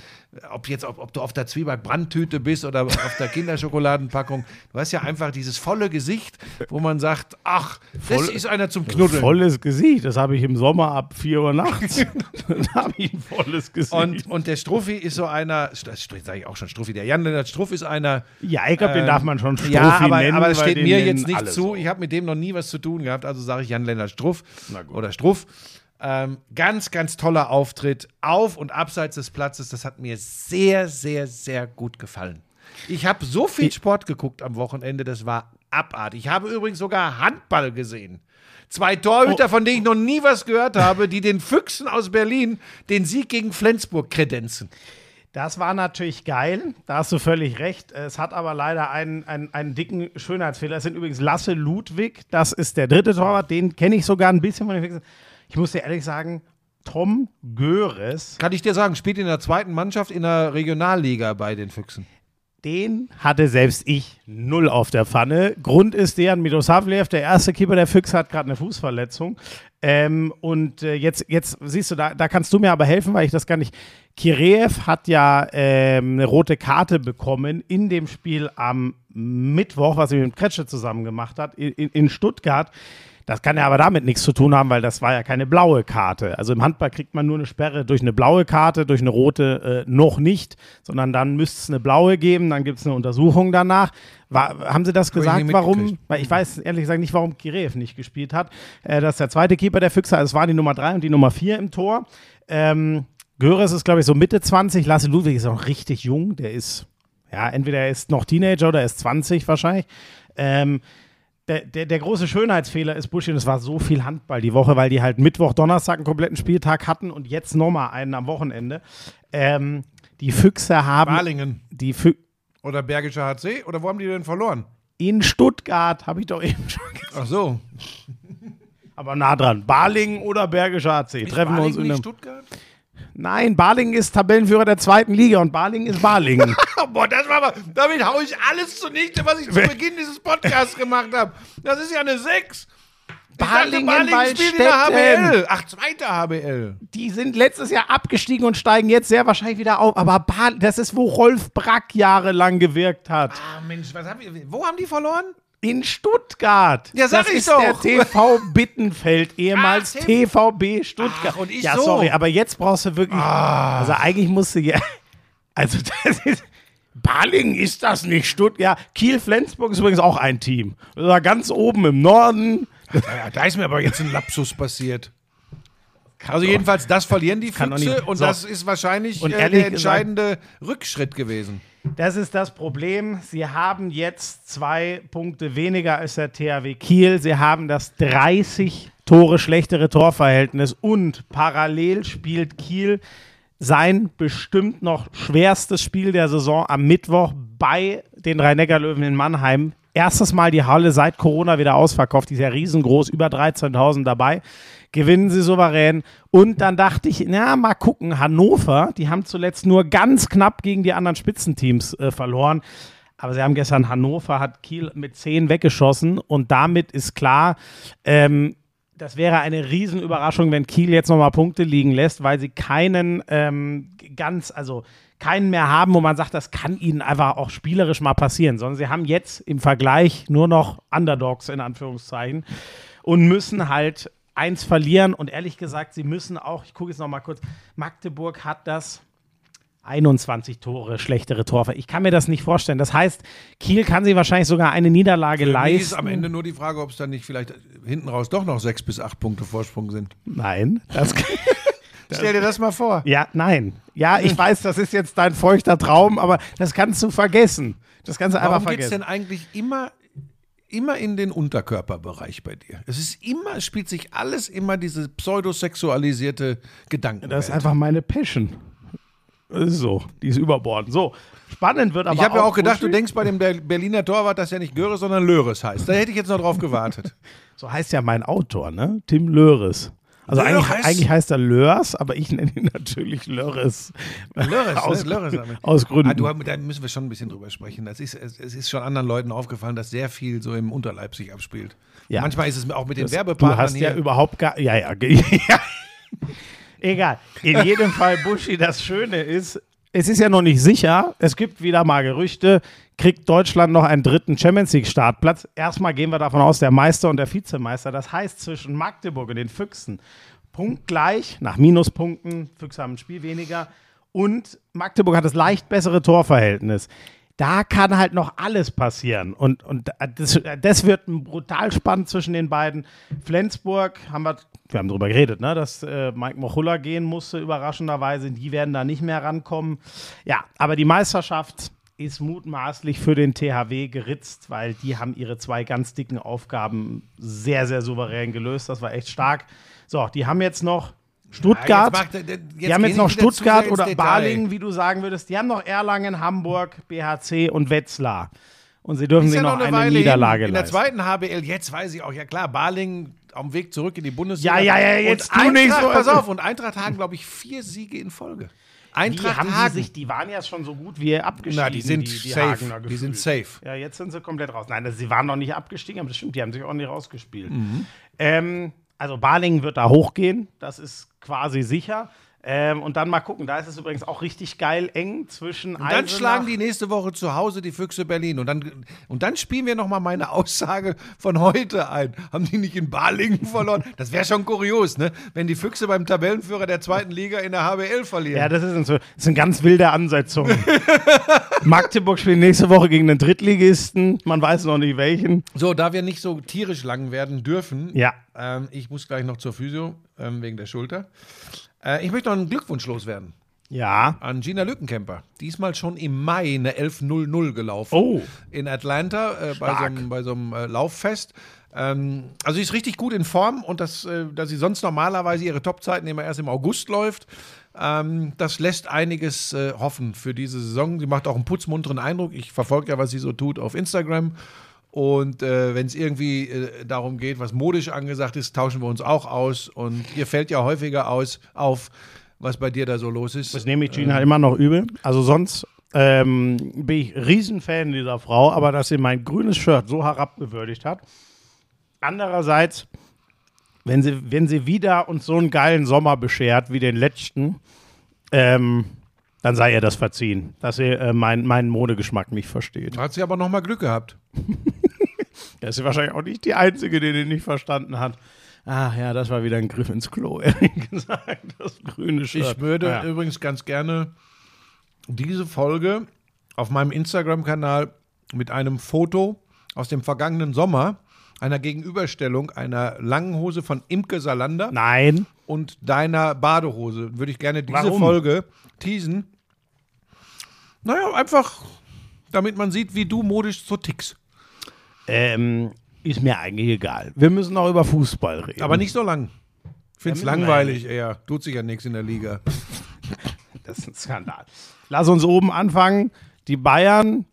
ob jetzt, ob, ob du auf der Zwieback-Brandtüte bist oder auf der Kinderschokoladenpackung, du hast ja einfach dieses volle Gesicht, wo man sagt, ach, das ist einer zum Knuddeln. Volles Gesicht. Das habe ich im Sommer ab 4 Uhr nachts. da habe ich ein volles Gesicht. Und, und der Struffi ist so einer, das sage ich auch schon Struffi, der Jan-Lennart Struff ist einer, ja, ich glaube, den Ähm, darf man schon Strophi ja, aber, nennen. aber das steht mir jetzt nicht zu. so. Ich habe mit dem noch nie was zu tun gehabt, also sage ich Jan-Lennart Struff oder Struff. Ähm, ganz, ganz toller Auftritt auf und abseits des Platzes. Das hat mir sehr, sehr, sehr gut gefallen. Ich habe so viel Sport geguckt am Wochenende, das war abartig. Ich habe übrigens sogar Handball gesehen. Zwei Torhüter, Oh. von denen ich noch nie was gehört habe, die den Füchsen aus Berlin den Sieg gegen Flensburg kredenzen. Das war natürlich geil, da hast du völlig recht. Es hat aber leider einen, einen, einen dicken Schönheitsfehler. Es sind übrigens Lasse Ludwig, das ist der dritte Torwart, den kenne ich sogar ein bisschen von den Füchsen. Ich muss dir ehrlich sagen, Tom Göres, Kann ich dir sagen, spielt in der zweiten Mannschaft in der Regionalliga bei den Füchsen. den hatte selbst ich null auf der Pfanne. Grund ist der, Midosavlev, der erste Keeper der Füchse, hat gerade eine Fußverletzung. Ähm, und äh, jetzt, jetzt siehst du, da, da kannst du mir aber helfen, weil ich das gar nicht. Kireev hat ja ähm, eine rote Karte bekommen in dem Spiel am Mittwoch, was er mit Kretsche zusammen gemacht hat, in, in Stuttgart. Das kann ja aber damit nichts zu tun haben, weil das war ja keine blaue Karte. Also im Handball kriegt man nur eine Sperre durch eine blaue Karte, durch eine rote äh, noch nicht, sondern dann müsste es eine blaue geben, dann gibt es eine Untersuchung danach. War, haben Sie das gesagt, warum? Weil ich weiß ehrlich gesagt nicht, warum Kireev nicht gespielt hat. Äh, das ist der zweite Keeper der Füchse, also es war die Nummer drei und die Nummer vier im Tor. Ähm, Göres ist, glaube ich, so Mitte 20. Lasse Ludwig ist auch richtig jung. Der ist, ja, entweder er ist noch Teenager oder er ist 20 wahrscheinlich. Ähm, der, der, der große Schönheitsfehler ist, Buschi, und es war so viel Handball die Woche, weil die halt Mittwoch, Donnerstag einen kompletten Spieltag hatten und jetzt nochmal einen am Wochenende. Ähm, die Füchse haben. Balingen Die Fü oder Bergischer HC oder wo haben die denn verloren? in Stuttgart, habe ich doch eben schon gesagt. Ach so. Aber nah dran. Balingen oder Bergischer AC. Treffen wir uns in einem. Stuttgart? Nein, Balingen ist Tabellenführer der zweiten Liga und Balingen ist Balingen. Boah, das war aber, damit haue ich alles zunichte, was ich zu Beginn dieses Podcasts gemacht habe. Das ist ja eine 6. Balingen, spielt in der. HBL. Ach, zweite HBL. Die sind letztes Jahr abgestiegen und steigen jetzt sehr wahrscheinlich wieder auf. Aber Bal das ist, wo Rolf Brack jahrelang gewirkt hat. Ah, Mensch, was haben wir, wo haben die verloren? In Stuttgart. Ja, sag das ich ist doch. der TV Bittenfeld, ehemals Ach, TVB Stuttgart. Ach, und ich ja, so. sorry, aber jetzt brauchst du wirklich. Also eigentlich musst du ja. Also das ist. Balingen ist das nicht Stuttgart. Ja, Kiel-Flensburg ist übrigens auch ein Team. Das war ganz oben im Norden. Ja, da ist mir aber jetzt ein Lapsus passiert. Also jedenfalls, das verlieren die Füchse nicht- und So. das ist wahrscheinlich Und äh, der entscheidende Rückschritt gewesen. Das ist das Problem. Sie haben jetzt zwei Punkte weniger als der THW Kiel. Sie haben das 30 Tore schlechtere Torverhältnis und parallel spielt Kiel sein bestimmt noch schwerstes Spiel der Saison am Mittwoch bei den Rhein-Neckar-Löwen in Mannheim Erstes Mal die Halle seit Corona wieder ausverkauft. Die ist ja riesengroß, über 13.000 dabei. Gewinnen sie souverän. Und dann dachte ich, na, mal gucken. Hannover, die haben zuletzt nur ganz knapp gegen die anderen Spitzenteams äh, verloren. Aber sie haben gestern Hannover, hat Kiel mit 10 weggeschossen. Und damit ist klar, ähm, das wäre eine Riesenüberraschung, wenn Kiel jetzt nochmal Punkte liegen lässt, weil sie keinen ähm, ganz, also keinen mehr haben, wo man sagt, das kann ihnen einfach auch spielerisch mal passieren, sondern sie haben jetzt im Vergleich nur noch Underdogs in Anführungszeichen und müssen halt eins verlieren und ehrlich gesagt, sie müssen auch, ich gucke jetzt nochmal kurz, Magdeburg hat das 21 Tore schlechtere Torver. Ich kann mir das nicht vorstellen. Das heißt, Kiel kann sich wahrscheinlich sogar eine Niederlage Für leisten. ist am Ende nur die Frage, ob es dann nicht vielleicht hinten raus doch noch sechs bis acht Punkte Vorsprung sind. Nein, das Stell dir das mal vor. Ja, nein. Ja, ich weiß, das ist jetzt dein feuchter Traum, aber das kannst du vergessen. Das kannst du einfach Warum geht es vergessen. denn eigentlich immer, immer in den Unterkörperbereich bei dir? Es ist immer, es spielt sich alles immer diese pseudosexualisierte Gedanken. Das ist einfach meine Passion. So, die ist überbordend. So, spannend wird aber ich habe ja auch gedacht, du Buschi. denkst bei dem Ber- Berliner Torwart, dass er nicht Göre, sondern Löres heißt. Da hätte ich jetzt noch drauf gewartet. So heißt ja mein Autor, ne? Tim Löres. Also eigentlich, eigentlich heißt er Lörs, aber ich nenne ihn natürlich Löres. Löres, aus, ne? Damit. aus Gründen. Ah, du, da müssen wir schon ein bisschen drüber sprechen. Das ist, es, ist schon anderen Leuten aufgefallen, dass sehr viel so im Unterleib sich abspielt. Ja. Manchmal ist es auch mit den Das- Werbepartnern Du hast hier. ja überhaupt gar. Ja, ja. ja. Egal. In jedem Fall, Buschi, das Schöne ist, es ist ja noch nicht sicher. Es gibt wieder mal Gerüchte. Kriegt Deutschland noch einen dritten Champions League-Startplatz? Erstmal gehen wir davon aus, der Meister und der Vizemeister. Das heißt, zwischen Magdeburg und den Füchsen punktgleich, nach Minuspunkten. Füchse haben ein Spiel weniger. Und Magdeburg hat das leicht bessere Torverhältnis. Da kann halt noch alles passieren. Und, und das, das wird brutal spannend zwischen den beiden. Flensburg haben wir, wir haben darüber geredet, ne, dass äh, Mike Mochulla gehen musste, überraschenderweise. Die werden da nicht mehr rankommen. Ja, aber die Meisterschaft ist mutmaßlich für den THW geritzt, weil die haben ihre zwei ganz dicken Aufgaben sehr, sehr souverän gelöst. Das war echt stark. So, die haben jetzt noch Stuttgart. Ja, jetzt macht jetzt die haben jetzt noch Stuttgart oder. Balingen, wie du sagen würdest. Die haben noch Erlangen, Hamburg, BHC und Wetzlar. Und sie dürfen sich noch noch eine, eine Niederlage. In der leisten. zweiten HBL, jetzt weiß ich auch, ja klar, Balingen dem Weg zurück in die Bundesliga. Ja, ja, ja, jetzt und nicht Eintracht, so, Pass auf, und Eintracht Hagen, glaube ich, vier Siege in Folge. Die, Eintracht haben Hagen. die, sich, die waren ja schon so gut wie abgestiegen. Na, die sind safe. Hagener Die sind safe. Ja, jetzt sind sie komplett raus. Nein, sie waren noch nicht abgestiegen, aber das stimmt, die haben sich ordentlich rausgespielt. Mhm. Ähm, also Balingen wird da hochgehen, das ist quasi sicher. Ähm, und dann mal gucken, da ist es übrigens auch richtig geil eng zwischen Und dann schlagen die nächste Woche zu Hause die Füchse Berlin. Und dann, und dann spielen wir nochmal meine Aussage von heute ein. Haben die nicht in Balingen verloren? Das wäre schon kurios, ne? Wenn die Füchse beim Tabellenführer der zweiten Liga in der HBL verlieren. Ja, das ist, ein, das ist eine ganz wilde Ansetzung. Magdeburg spielt nächste Woche gegen den Drittligisten. Man weiß noch nicht welchen. So, da wir nicht so tierisch lang werden dürfen, Ja. ähm, ich muss gleich noch zur Physio ähm, wegen der Schulter. Äh, ich möchte noch einen Glückwunsch loswerden Ja. an Gina Lückenkämper. Diesmal schon im Mai eine 11.00 gelaufen. Oh. In Atlanta äh, bei so einem äh, Lauffest. Ähm, also sie ist richtig gut in Form und das, äh, dass sie sonst normalerweise ihre Topzeiten immer erst im August läuft, ähm, das lässt einiges äh, hoffen für diese Saison. Sie macht auch einen putzmunteren Eindruck. Ich verfolge ja, was sie so tut auf Instagram. Und äh, wenn es irgendwie äh, darum geht, was modisch angesagt ist, tauschen wir uns auch aus. Und ihr fällt ja häufiger aus auf, was bei dir da so los ist. Das nehme ich Gina immer noch übel. Also sonst ähm, bin ich Riesenfan dieser Frau, aber dass sie mein grünes Shirt so herabgewürdigt hat. Andererseits, wenn sie, wenn sie wieder uns so einen geilen Sommer beschert wie den letzten, ähm, dann sei ihr das verziehen, dass sie äh, mein, meinen Modegeschmack nicht versteht. Hat sie aber noch mal Glück gehabt. Das ist wahrscheinlich auch nicht die Einzige, die den nicht verstanden hat. Ach ja, das war wieder ein Griff ins Klo, ehrlich gesagt. Das grüne Shirt. Ich würde Ja. übrigens ganz gerne diese Folge auf meinem Instagram-Kanal mit einem Foto aus dem vergangenen Sommer, einer Gegenüberstellung einer langen Hose von Imke Salander Nein. und deiner Badehose, würde ich gerne diese Warum? Folge teasen. Naja, einfach, damit man sieht, wie du modisch so tickst. Ähm, ist mir eigentlich egal. Wir müssen auch über Fußball reden. Aber nicht so lang. Ich finde es Ja, langweilig eher. Tut sich ja nichts in der Liga. Das ist ein Skandal. Lass uns oben anfangen. Die Bayern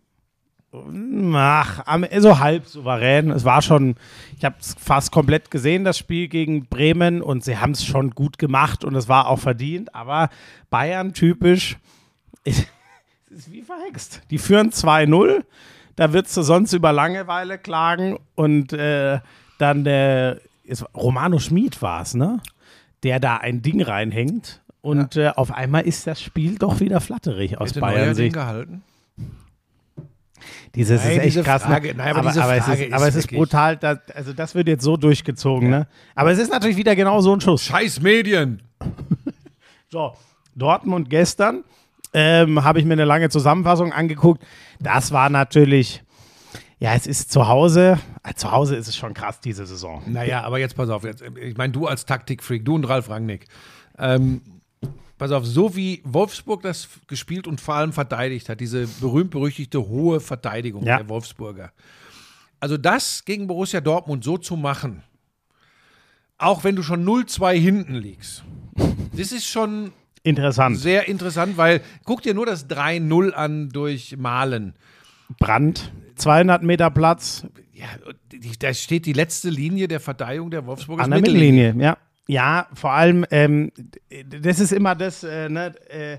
Ach, so halb souverän. Es war schon, ich habe es fast komplett gesehen, das Spiel gegen Bremen, und sie haben es schon gut gemacht und es war auch verdient. Aber Bayern typisch, es ist wie verhext. Die führen 2-0, da würdest du sonst über Langeweile klagen und äh, dann der, es, Romano Schmid war es, ne? Der da ein Ding reinhängt. Und äh, auf einmal ist das Spiel doch wieder flatterig aus Hätte Bayern Sicht. gehalten? Dieses Nein, ist echt diese krass. Frage- ne? nein, aber aber, diese aber, es Frage ist, ist aber es ist brutal. Das, also das wird jetzt so durchgezogen, ne? Aber es ist natürlich wieder genau so ein Schuss. Scheiß Medien. So, Dortmund gestern ähm, habe ich mir eine lange Zusammenfassung angeguckt. Das war natürlich, ja, es ist zu Hause. äh, Zu Hause ist es schon krass diese Saison. Naja, aber jetzt pass auf. Jetzt, ich meine, du als Taktikfreak, du und Ralf Rangnick. Ähm, pass auf, so wie Wolfsburg das gespielt und vor allem verteidigt hat, diese berühmt-berüchtigte hohe Verteidigung Ja. der Wolfsburger. Also das gegen Borussia Dortmund so zu machen, auch wenn du schon 0-2 hinten liegst, das ist schon Interessant. sehr interessant, weil guck dir nur das 3-0 an durch Malen. Brand, 200 Meter Platz Ja, da steht die letzte Linie der Verteidigung der Wolfsburger an der Mittellinie. Ja, ja vor allem, ähm, das ist immer das, äh, ne, äh,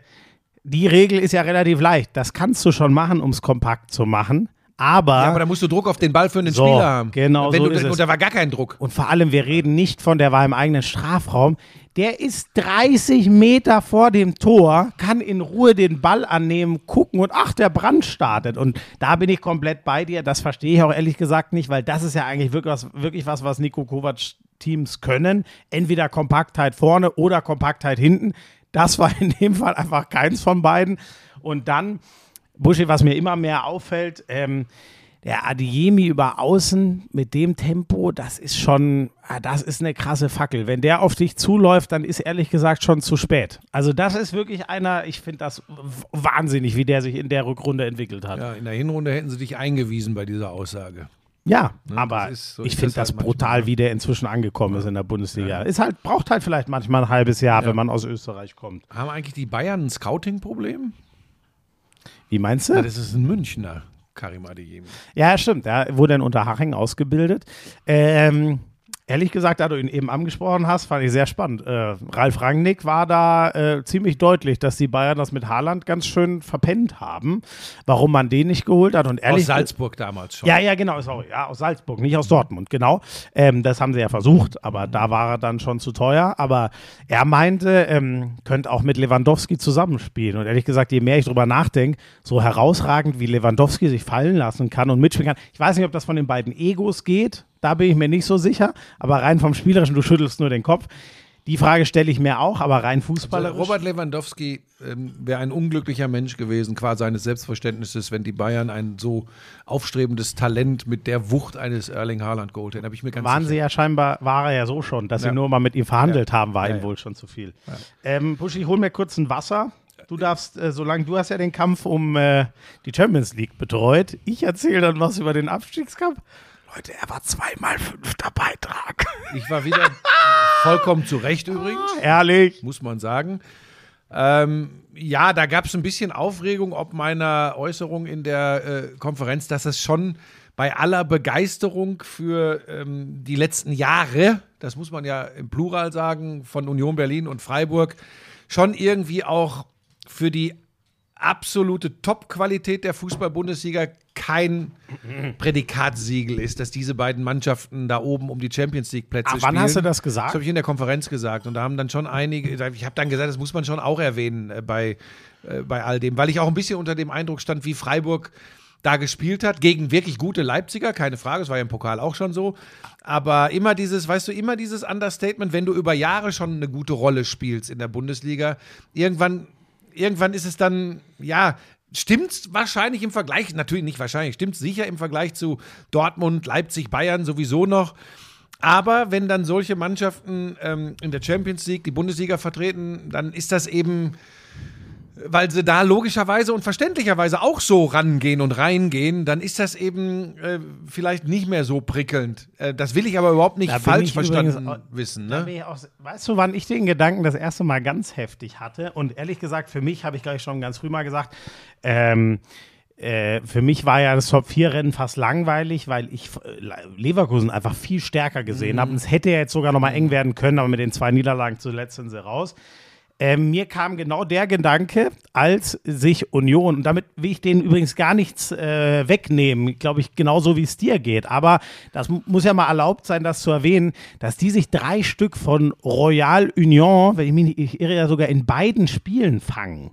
die Regel ist ja relativ leicht. Das kannst du schon machen, um es kompakt zu machen. Aber, Ja, aber da musst du Druck auf den Ball für den So, Spieler haben. genau Wenn so du, ist es. Und da war gar kein Druck. Und vor allem, wir reden nicht von, der war im eigenen Strafraum. Der ist 30 Meter vor dem Tor, kann in Ruhe den Ball annehmen, gucken und ach, der Brand startet. Und da bin ich komplett bei dir. Das verstehe ich auch ehrlich gesagt nicht, weil das ist ja eigentlich wirklich was, wirklich was, was Nico Kovac Teams können. Entweder Kompaktheit vorne oder Kompaktheit hinten. Das war in dem Fall einfach keins von beiden. Und dann, Buschi, was mir immer mehr auffällt, ähm, der Adiemi über außen mit dem Tempo, das ist schon, ah, das ist eine krasse Fackel. Wenn der auf dich zuläuft, dann ist ehrlich gesagt schon zu spät. Also das ist wirklich einer, ich finde das wahnsinnig, wie der sich in der Rückrunde entwickelt hat. Ja, Ja, in der Hinrunde hätten sie dich eingewiesen bei dieser Aussage. aber das ist- so ich finde das halt brutal, wie der inzwischen angekommen ist in der Bundesliga. Ist halt, braucht halt vielleicht manchmal ein halbes Jahr, wenn man aus Österreich kommt. Haben eigentlich die Bayern ein Scouting-Problem? Wie meinst du? das ist ein Münchner, Karim Adeyemi. Ja, stimmt. Er wurde in Unterhaching ausgebildet. Ähm, ehrlich gesagt, da du ihn eben angesprochen hast, fand ich sehr spannend. Äh, Ralf Rangnick war da äh, ziemlich deutlich, dass die Bayern das mit Haaland ganz schön verpennt haben, warum man den nicht geholt hat. Und ehrlich Aus Salzburg damals schon. ja, ja, genau, sorry. Ja, aus Salzburg, nicht aus Dortmund, genau. Ähm, das haben sie ja versucht, aber da war er dann schon zu teuer. Aber er meinte, ähm, könnte auch mit Lewandowski zusammenspielen. Und ehrlich gesagt, je mehr ich drüber nachdenke, so herausragend wie Lewandowski sich fallen lassen kann und mitspielen kann. Ich weiß nicht, ob das von den beiden Egos geht, da bin ich mir nicht so sicher. Aber rein vom Spielerischen, du schüttelst nur den Kopf. Die Frage stelle ich mir auch, aber rein fußballerisch. Robert Lewandowski ähm, wäre ein unglücklicher Mensch gewesen, qua seines Selbstverständnisses, wenn die Bayern ein so aufstrebendes Talent mit der Wucht eines Erling Haaland geholt hätten. Bin ich mir ganz waren sicher. sie ja scheinbar, war er ja so schon, dass Ja. sie nur mal mit ihm verhandelt Ja. haben, war Ja, ihm ja. wohl schon zu viel. Ähm, Buschi, hol mir kurz ein Wasser. Du darfst, äh, solange du hast ja den Kampf um äh, die Champions League betreut. Ich erzähle dann was über den Abstiegskampf. Leute, er war zweimal fünfter Beitrag. Ich war wieder vollkommen zu Recht übrigens. Ehrlich. muss man sagen. Ähm, ja, da gab es ein bisschen Aufregung ob meiner Äußerung in der äh, Konferenz, dass es schon bei aller Begeisterung für ähm, die letzten Jahre, das muss man ja im Plural sagen, von Union Berlin und Freiburg, schon irgendwie auch für die absolute Top-Qualität der Fußball-Bundesliga kein Prädikatsiegel ist, dass diese beiden Mannschaften da oben um die Champions League-Plätze Ah, spielen. wann hast du das gesagt? Das habe ich in der Konferenz gesagt und da haben dann schon einige, ich habe dann gesagt, das muss man schon auch erwähnen äh, bei, äh, bei all dem, weil ich auch ein bisschen unter dem Eindruck stand, wie Freiburg da gespielt hat, gegen wirklich gute Leipziger, keine Frage, das war ja im Pokal auch schon so, aber immer dieses, weißt du, immer dieses Understatement, wenn du über Jahre schon eine gute Rolle spielst in der Bundesliga, irgendwann, irgendwann ist es dann, ja, Stimmt's wahrscheinlich im Vergleich, natürlich nicht wahrscheinlich, stimmt's sicher im Vergleich zu Dortmund, Leipzig, Bayern sowieso noch. Aber wenn dann solche Mannschaften ähm, in der Champions League die Bundesliga vertreten, dann ist das eben, weil sie da logischerweise und verständlicherweise auch so rangehen und reingehen, dann ist das eben äh, vielleicht nicht mehr so prickelnd. Äh, das will ich aber überhaupt nicht Da falsch verstanden auch- wissen. Ne? auch, weißt du, wann ich den Gedanken das erste Mal ganz heftig hatte? Und ehrlich gesagt, für mich habe ich gleich schon ganz früh mal gesagt, ähm, äh, für mich war ja das Top-4-Rennen fast langweilig, weil ich äh, Leverkusen einfach viel stärker gesehen Mhm. habe. Und es hätte ja jetzt sogar noch mal eng werden können, aber mit den zwei Niederlagen zuletzt sind sie raus. Ähm, mir kam genau der Gedanke, als sich Union, und damit will ich denen übrigens gar nichts äh, wegnehmen, glaube ich, genauso wie es dir geht. Aber das mu- muss ja mal erlaubt sein, das zu erwähnen, dass die sich drei Stück von Royal Union, wenn ich mich nicht ich irre, ja sogar in beiden Spielen fangen.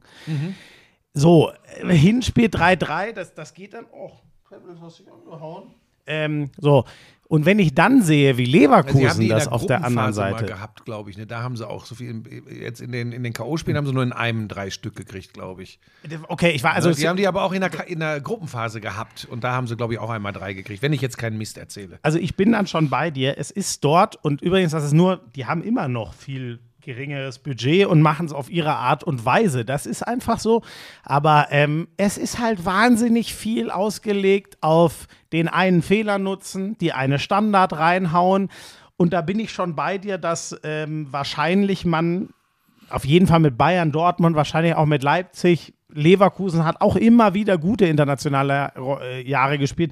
So, äh, Hinspiel 3-3, das, das geht dann. Oh, Pebbles hast dich angehauen. Ähm, so, und wenn ich dann sehe, wie Sie Leverkusen in das der auf der anderen Seite. gehabt, glaube ich. Ne? Da haben sie auch so viel. Jetzt in den, in den K.O.-Spielen haben sie nur in einem drei Stück gekriegt, glaube ich. Okay, ich war also. Also, die haben die aber auch in der, in der Gruppenphase gehabt. Und da haben sie, glaube ich, auch einmal drei gekriegt, wenn ich jetzt keinen Mist erzähle. Also ich bin dann schon bei dir. Es ist dort und übrigens, das ist nur, die haben immer noch viel geringeres Budget und machen es auf ihre Art und Weise. Das ist einfach so. Aber ähm, es ist halt wahnsinnig viel ausgelegt auf den einen Fehler nutzen, die eine Standard reinhauen. Und da bin ich schon bei dir, dass ähm, wahrscheinlich man auf jeden Fall mit Bayern, Dortmund, wahrscheinlich auch mit Leipzig. Leverkusen hat auch immer wieder gute internationale äh, Jahre gespielt.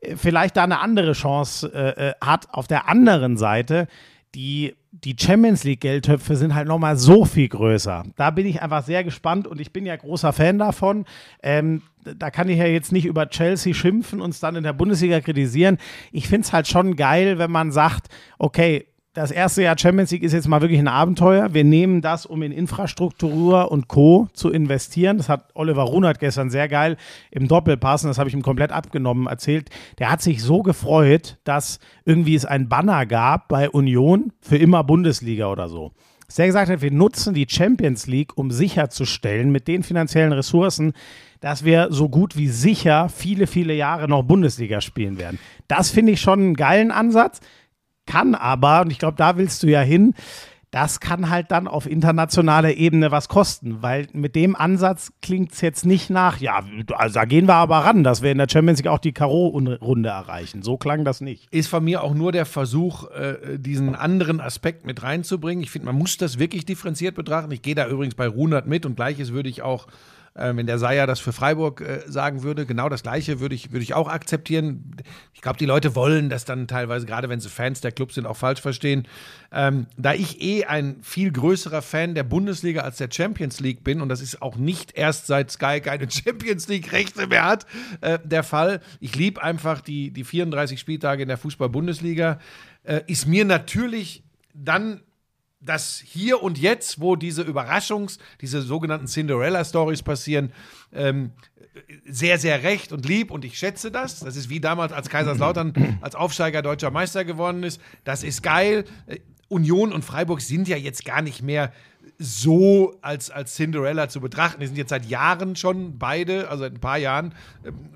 Äh, Vielleicht da eine andere Chance äh, äh, hat. Auf der anderen Seite, die, die Champions League-Geldtöpfe sind halt nochmal so viel größer. Da bin ich einfach sehr gespannt und ich bin ja großer Fan davon. Ähm, da kann ich ja jetzt nicht über Chelsea schimpfen und es dann in der Bundesliga kritisieren. Ich finde es halt schon geil, wenn man sagt, okay, das erste Jahr Champions League ist jetzt mal wirklich ein Abenteuer. Wir nehmen das, um in Infrastruktur und Co. zu investieren. Das hat Oliver Runert gestern sehr geil im Doppelpass, und das habe ich ihm komplett abgenommen, erzählt. Der hat sich so gefreut, dass irgendwie es ein Banner gab bei Union für immer Bundesliga oder so. Dass er gesagt hat, wir nutzen die Champions League, um sicherzustellen, mit den finanziellen Ressourcen, dass wir so gut wie sicher viele, viele Jahre noch Bundesliga spielen werden. Das finde ich schon einen geilen Ansatz kann aber, und ich glaube, da willst du ja hin, das kann halt dann auf internationaler Ebene was kosten, weil mit dem Ansatz klingt es jetzt nicht nach, ja, also da gehen wir aber ran, dass wir in der Champions League auch die K.O.-Runde erreichen. So klang das nicht. Ist von mir auch nur der Versuch, äh, diesen anderen Aspekt mit reinzubringen. Ich finde, man muss das wirklich differenziert betrachten. Ich gehe da übrigens bei Runert mit und gleiches würde ich auch, äh, wenn der Seier das für Freiburg äh, sagen würde, genau das gleiche würde ich, würde ich auch akzeptieren. Ich glaube, die Leute wollen das dann teilweise, gerade wenn sie Fans der Clubs sind, auch falsch verstehen. Ähm, da ich eh ein viel größerer Fan der Bundesliga als der Champions League bin, und das ist auch nicht erst seit Sky keine Champions League-Rechte mehr hat, äh, der Fall. Ich liebe einfach die, die 34 Spieltage in der Fußball-Bundesliga. Äh, ist mir natürlich dann das hier und jetzt, wo diese Überraschungs-, diese sogenannten Cinderella-Stories passieren, ähm, sehr, sehr recht und lieb und ich schätze das. Das ist wie damals, als Kaiserslautern als Aufsteiger deutscher Meister geworden ist. Das ist geil. Äh, Union und Freiburg sind ja jetzt gar nicht mehr so als, als Cinderella zu betrachten. Die sind jetzt seit Jahren schon beide, also seit ein paar Jahren, ähm,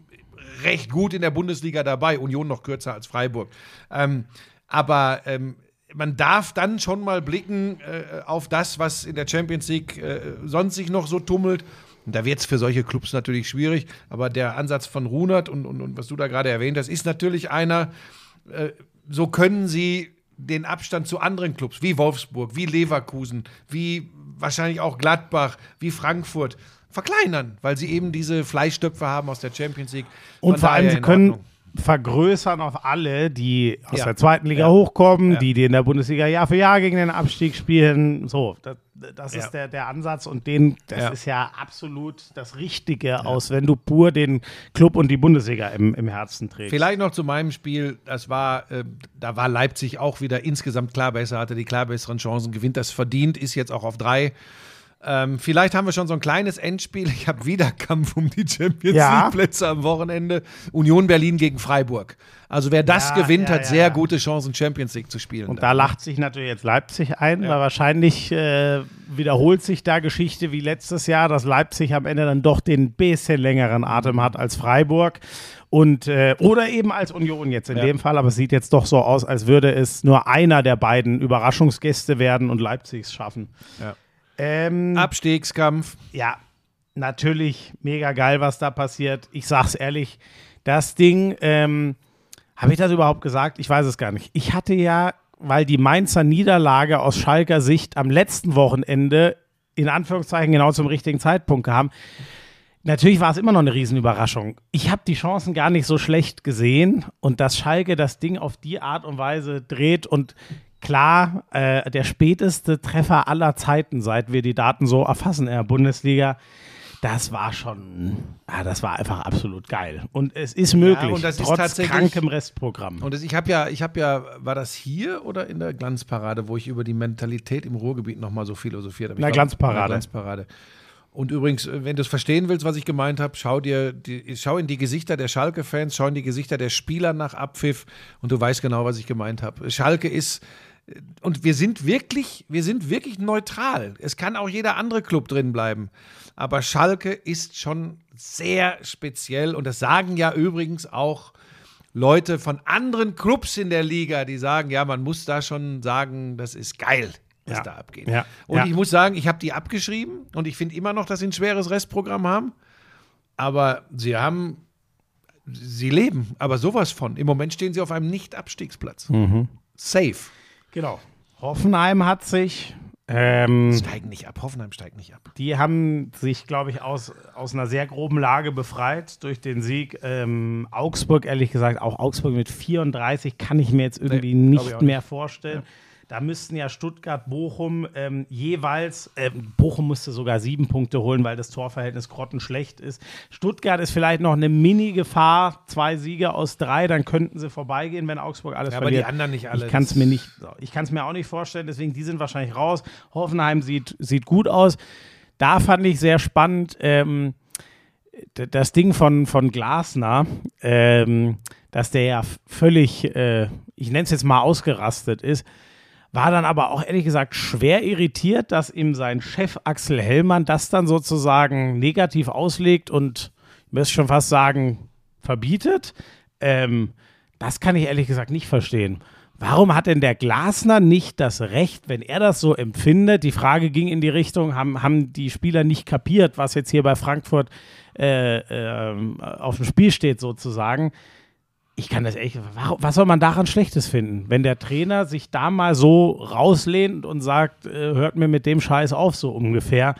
recht gut in der Bundesliga dabei. Union noch kürzer als Freiburg. Ähm, aber ähm, man darf dann schon mal blicken äh, auf das, was in der Champions League äh, sonst sich noch so tummelt. Und da wird es für solche Clubs natürlich schwierig. Aber der Ansatz von Runert und, und, und was du da gerade erwähnt hast, ist natürlich einer, äh, so können sie den Abstand zu anderen Clubs wie Wolfsburg, wie Leverkusen, wie wahrscheinlich auch Gladbach, wie Frankfurt verkleinern, weil sie eben diese Fleischstöpfe haben aus der Champions League. Und vor allem, sie können Ordnung. Vergrößern auf alle, die aus Ja. der zweiten Liga Ja. hochkommen, Ja. die, die in der Bundesliga Jahr für Jahr gegen den Abstieg spielen. So, das, das ist der, der Ansatz und den, das ist ja absolut das Richtige aus, wenn du pur den Club und die Bundesliga im, im Herzen trägst. Vielleicht noch zu meinem Spiel, das war, äh, da war Leipzig auch wieder insgesamt klar besser, hatte die klar besseren Chancen, gewinnt das verdient, ist jetzt auch auf drei. Ähm, vielleicht haben wir schon so ein kleines Endspiel. Ich habe wieder Kampf um die Champions Ja. League-Plätze am Wochenende. Union Berlin gegen Freiburg. Also wer das Ja, gewinnt, ja, hat sehr gute Chancen, Champions League zu spielen. Und da lacht sich natürlich jetzt Leipzig ein, weil wahrscheinlich äh, wiederholt sich da Geschichte wie letztes Jahr, dass Leipzig am Ende dann doch den bisschen längeren Atem hat als Freiburg. Und, äh, oder eben als Union jetzt in dem Fall, aber es sieht jetzt doch so aus, als würde es nur einer der beiden Überraschungsgäste werden und Leipzig es schaffen. Ja. Ähm, Abstiegskampf. ja, natürlich mega geil, was da passiert. Ich sag's ehrlich, das Ding, ähm, habe ich das überhaupt gesagt? Ich weiß es gar nicht. Ich hatte ja, weil die Mainzer Niederlage aus Schalker Sicht am letzten Wochenende in Anführungszeichen genau zum richtigen Zeitpunkt kam, Natürlich war es immer noch eine Riesenüberraschung. Ich habe die Chancen gar nicht so schlecht gesehen und dass Schalke das Ding auf die Art und Weise dreht und klar, äh, der späteste Treffer aller Zeiten, seit wir die Daten so erfassen in der Bundesliga, das war schon, ah, das war einfach absolut geil. Und es ist möglich, und das ist trotz tatsächlich- krankem Restprogramm. Und das, ich habe ja, ich habe ja, war das hier oder in der Glanzparade, wo ich über die Mentalität im Ruhrgebiet nochmal so philosophiert habe? Glanzparade. in der Glanzparade. Und übrigens, äh, wenn du es verstehen willst, was ich gemeint habe, schau dir, die, schau in die Gesichter der Schalke-Fans, schau in die Gesichter der Spieler nach Abpfiff und du weißt genau, was ich gemeint habe. Schalke ist und wir sind wirklich, wir sind wirklich neutral. Es kann auch jeder andere Club drin bleiben. Aber Schalke ist schon sehr speziell und das sagen ja übrigens auch Leute von anderen Clubs in der Liga, die sagen, ja, man muss da schon sagen, das ist geil, was Ja. da abgeht. Ja. Und Ja. ich muss sagen, ich habe die abgeschrieben und ich finde immer noch, dass sie ein schweres Restprogramm haben. Aber sie haben, sie leben, aber sowas von. Im Moment stehen sie auf einem Nicht-Abstiegsplatz. Mhm. Safe. Genau. Hoffenheim hat sich, ähm, Steigen nicht ab. Hoffenheim steigt nicht ab. die haben sich, glaube ich, aus, aus einer sehr groben Lage befreit durch den Sieg. Ähm, Augsburg, ehrlich gesagt, auch Augsburg mit 34 kann ich mir jetzt irgendwie Nee, nicht auch mehr vorstellen. Da müssten ja Stuttgart, Bochum ähm, jeweils, ähm, Bochum musste sogar sieben Punkte holen, weil das Torverhältnis grottenschlecht ist. Stuttgart ist vielleicht noch eine Mini-Gefahr, zwei Siege aus drei, dann könnten sie vorbeigehen, wenn Augsburg alles Ja, aber verliert. die anderen nicht alle. Ich kann es mir nicht, ich kann es mir auch nicht vorstellen, deswegen die sind wahrscheinlich raus. Hoffenheim sieht, sieht gut aus. Da fand ich sehr spannend, ähm, das Ding von, von Glasner, ähm, dass der ja völlig, äh, ich nenne es jetzt mal ausgerastet ist, war dann aber auch ehrlich gesagt schwer irritiert, dass ihm sein Chef Axel Hellmann das dann sozusagen negativ auslegt und ich müsste schon fast sagen, verbietet. Ähm, das kann ich ehrlich gesagt nicht verstehen. Warum hat denn der Glasner nicht das Recht, wenn er das so empfindet? Die Frage ging in die Richtung, haben, haben die Spieler nicht kapiert, was jetzt hier bei Frankfurt äh, ähm, auf dem Spiel steht, sozusagen. Ich kann das echt, was soll man daran Schlechtes finden, wenn der Trainer sich da mal so rauslehnt und sagt, äh, hört mir mit dem Scheiß auf, so ungefähr.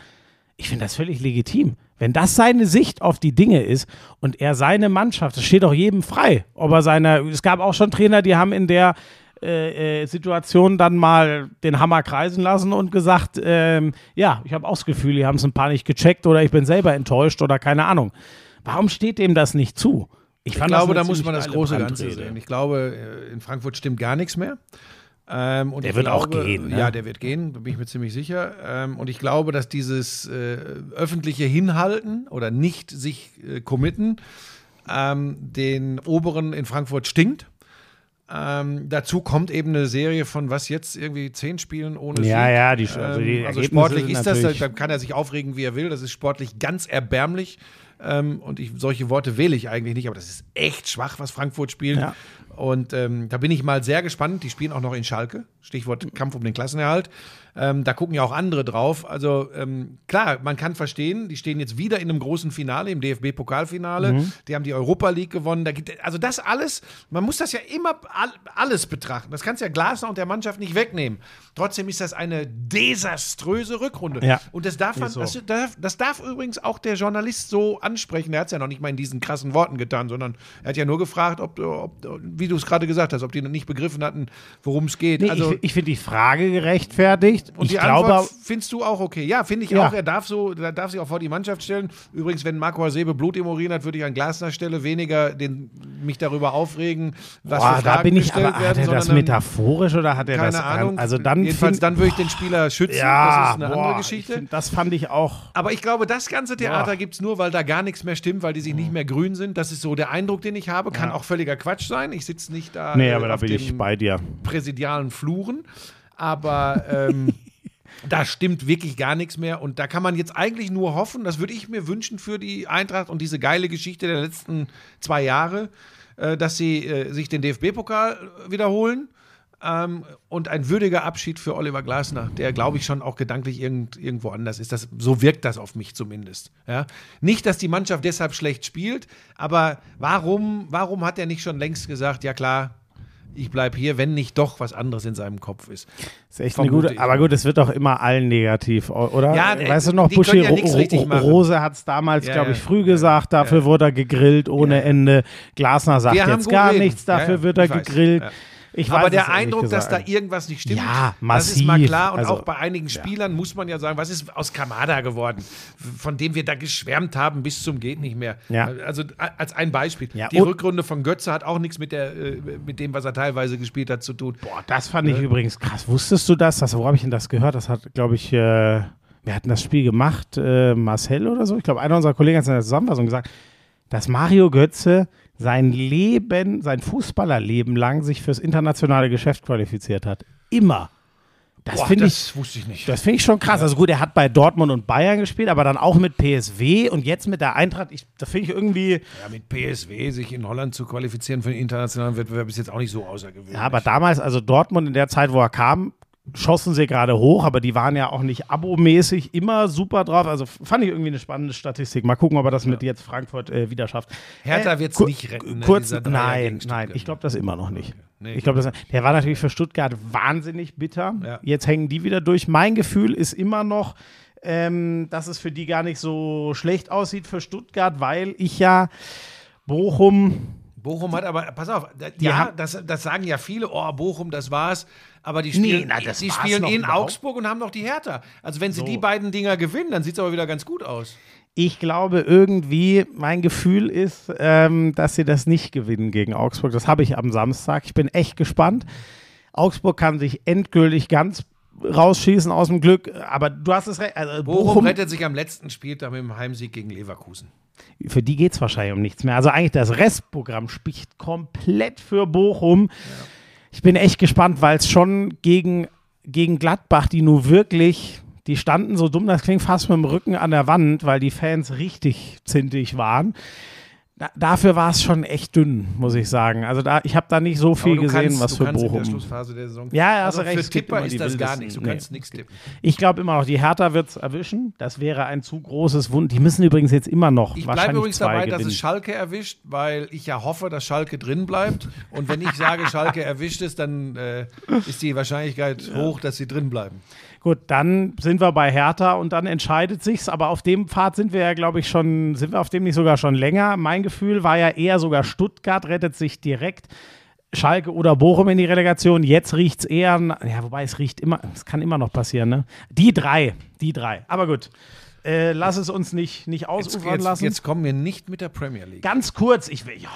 Ich finde das völlig legitim. Wenn das seine Sicht auf die Dinge ist und er seine Mannschaft, das steht auch jedem frei, ob er seine, es gab auch schon Trainer, die haben in der äh, äh, Situation dann mal den Hammer kreisen lassen und gesagt, ähm, ja, ich habe auch das Gefühl, die haben es ein paar nicht gecheckt oder ich bin selber enttäuscht oder keine Ahnung. Warum steht dem das nicht zu? Ich fand glaube, da muss man das große Ganze sehen. Ich glaube, äh, in Frankfurt stimmt gar nichts mehr. Ähm, Der ich wird auch glaube, gehen, ne? Ja, der wird gehen, da bin ich mir ziemlich sicher. Ähm, und ich glaube, dass dieses äh, öffentliche Hinhalten oder nicht sich äh, committen ähm, den Oberen in Frankfurt stinkt. Ähm, dazu kommt eben eine Serie von was jetzt irgendwie zehn Spielen ohne Sieg. Ja, ja, die- also die also Ergebnisse sportlich ist das, da kann er sich aufregen, wie er will. Das ist sportlich ganz erbärmlich. Ähm, und ich, solche Worte wähle ich eigentlich nicht, aber das ist echt schwach, was Frankfurt spielt. Ja. Und ähm, da bin ich mal sehr gespannt. Die spielen auch noch in Schalke. Stichwort Kampf um den Klassenerhalt. Ähm, da gucken ja auch andere drauf. Also ähm, klar, man kann verstehen, die stehen jetzt wieder in einem großen Finale, im DFB-Pokalfinale. Mhm. Die haben die Europa League gewonnen. Da gibt, also das alles, man muss das ja immer all, alles betrachten. Das kannst ja Glasner und der Mannschaft nicht wegnehmen. Trotzdem ist das eine desaströse Rückrunde. Ja. Und das darf man, so. das, darf, das darf übrigens auch der Journalist so ansprechen. Er hat es ja noch nicht mal in diesen krassen Worten getan, sondern er hat ja nur gefragt, ob, ob wie du es gerade gesagt hast, ob die nicht begriffen hatten, worum es geht. Nee, also, ich, ich finde die Frage gerechtfertigt. Und ich die glaube, Antwort findest du auch okay. Ja, finde ich Ja. auch. Er darf so, er darf sich auch vor die Mannschaft stellen. Übrigens, wenn Marco Hasebe Blut im Urin hat, würde ich an Glasner Stelle weniger den, mich darüber aufregen, was boah, für da Fragen bin ich aber, hat werden, er das metaphorisch oder hat er keine das Ahnung. Also dann Jedenfalls, dann würde ich den Spieler schützen. ja, das ist eine boah, andere ich Geschichte. find, das fand ich auch. Aber ich glaube, das ganze Theater gibt es nur, weil da gar nichts mehr stimmt, weil die sich nicht mehr grün sind. Das ist so der Eindruck, den ich habe. Kann auch völliger Quatsch sein. Ich sitze nicht da Nee, äh, aber da bin ich bei dir. präsidialen Fluren. Aber ähm, da stimmt wirklich gar nichts mehr. Und da kann man jetzt eigentlich nur hoffen, das würde ich mir wünschen für die Eintracht und diese geile Geschichte der letzten zwei Jahre, äh, dass sie äh, sich den DFB-Pokal wiederholen. Ähm, und ein würdiger Abschied für Oliver Glasner, der, glaube ich, schon auch gedanklich irgend, irgendwo anders ist. Das, so wirkt das auf mich zumindest. Ja? Nicht, dass die Mannschaft deshalb schlecht spielt, aber warum, warum hat er nicht schon längst gesagt, ja klar, ich bleibe hier, wenn nicht doch was anderes in seinem Kopf ist. Ist echt eine gute, aber gut, es wird doch immer allen negativ, oder? Ja, äh, weißt du noch, Buschi ja Ro-. Rose hat es damals, Ja, glaube ja. ich, früh gesagt, dafür wurde er gegrillt ohne Ja. Ende. Glasner sagt jetzt gar reden. nichts, dafür Ja, ja, wird er gegrillt. Ja. Ich Aber der Eindruck, dass da irgendwas nicht stimmt, Ja, das ist mal massiv. klar. Und Also, auch bei einigen Spielern muss man ja sagen, was ist aus Kamada geworden, von dem wir da geschwärmt haben bis zum geht nicht mehr. Ja. Also als ein Beispiel. Ja, Die und- Rückrunde von Götze hat auch nichts mit, der, äh, mit dem, was er teilweise gespielt hat, zu tun. Boah, das fand ich übrigens krass. Wusstest du das? das wo habe ich denn das gehört? Das hat, glaube ich, äh, wir hatten das Spiel gemacht, äh, Marcel oder so. Ich glaube, einer unserer Kollegen hat es in der Zusammenfassung gesagt, dass Mario Götze sein Leben, sein Fußballerleben lang sich fürs internationale Geschäft qualifiziert hat. Immer. Das finde ich. wusste ich nicht. Das finde ich schon krass. Also gut, er hat bei Dortmund und Bayern gespielt, aber dann auch mit PSW und jetzt mit der Eintracht. Ich, das finde ich irgendwie. Ja, mit PSW sich in Holland zu qualifizieren für den internationalen Wettbewerb ist jetzt auch nicht so außergewöhnlich. Ja, aber damals, also Dortmund in der Zeit, wo er kam, schossen sie gerade hoch, aber die waren ja auch nicht abomäßig immer super drauf. Also fand ich irgendwie eine spannende Statistik. Mal gucken, ob er das mit jetzt Frankfurt äh, wieder schafft. Hertha Äh, wird's ku- nicht retten, ne, Kurz, nein, nein, ich glaube das immer noch nicht. Nee, ich glaube, der war natürlich für Stuttgart wahnsinnig bitter. Ja. Jetzt hängen die wieder durch. Mein Gefühl ist immer noch, ähm, dass es für die gar nicht so schlecht aussieht für Stuttgart, weil ich ja Bochum Bochum hat aber, pass auf, ja, das, das sagen ja viele, oh, Bochum, das war's. Aber die spielen, na, das die spielen in überhaupt. Augsburg und haben noch die Hertha. Also wenn sie So. die beiden Dinger gewinnen, dann sieht es aber wieder ganz gut aus. Ich glaube irgendwie, mein Gefühl ist, ähm, dass sie das nicht gewinnen gegen Augsburg. Das habe ich am Samstag. Ich bin echt gespannt. Augsburg kann sich endgültig ganz rausschießen aus dem Glück. Aber du hast es recht. Also Bochum, Bochum, rettet sich am letzten Spieltag mit dem Heimsieg gegen Leverkusen. für die geht es wahrscheinlich um nichts mehr. Also eigentlich das Restprogramm spricht komplett für Bochum. Ich bin echt gespannt, weil es schon gegen, gegen Gladbach, die nur wirklich, die standen so dumm, das klingt fast mit dem Rücken an der Wand, weil die Fans richtig zintig waren. Da, dafür war es schon echt dünn, muss ich sagen. Also da, ich habe da nicht so viel gesehen, kannst, was für Bochum. Ja, ja, hast also du recht, für es Tipper ist das gar nichts. Du nee. kannst nichts tippen. Ich glaube immer noch, die Hertha wird es erwischen. Das wäre ein zu großes Wund. Die müssen übrigens jetzt immer noch Ich bleibe übrigens dabei, dass gewinnen. es Schalke erwischt, weil ich ja hoffe, dass Schalke drin bleibt. Und wenn ich sage, Schalke erwischt ist, dann äh, ist die Wahrscheinlichkeit hoch, dass sie drin bleiben. Gut, dann sind wir bei Hertha und dann entscheidet sich's. Aber auf dem Pfad sind wir ja, glaube ich, schon, sind wir auf dem nicht sogar schon länger. Mein Gefühl war ja eher sogar Stuttgart rettet sich direkt. Schalke oder Bochum in die Relegation. Jetzt riecht's eher, na- ja, wobei es riecht immer, es kann immer noch passieren, ne? Die drei, die drei. Aber gut, äh, lass es uns nicht, nicht Jetzt, ausufern jetzt, lassen. jetzt kommen wir nicht mit der Premier League. Ganz kurz, ich will, ja,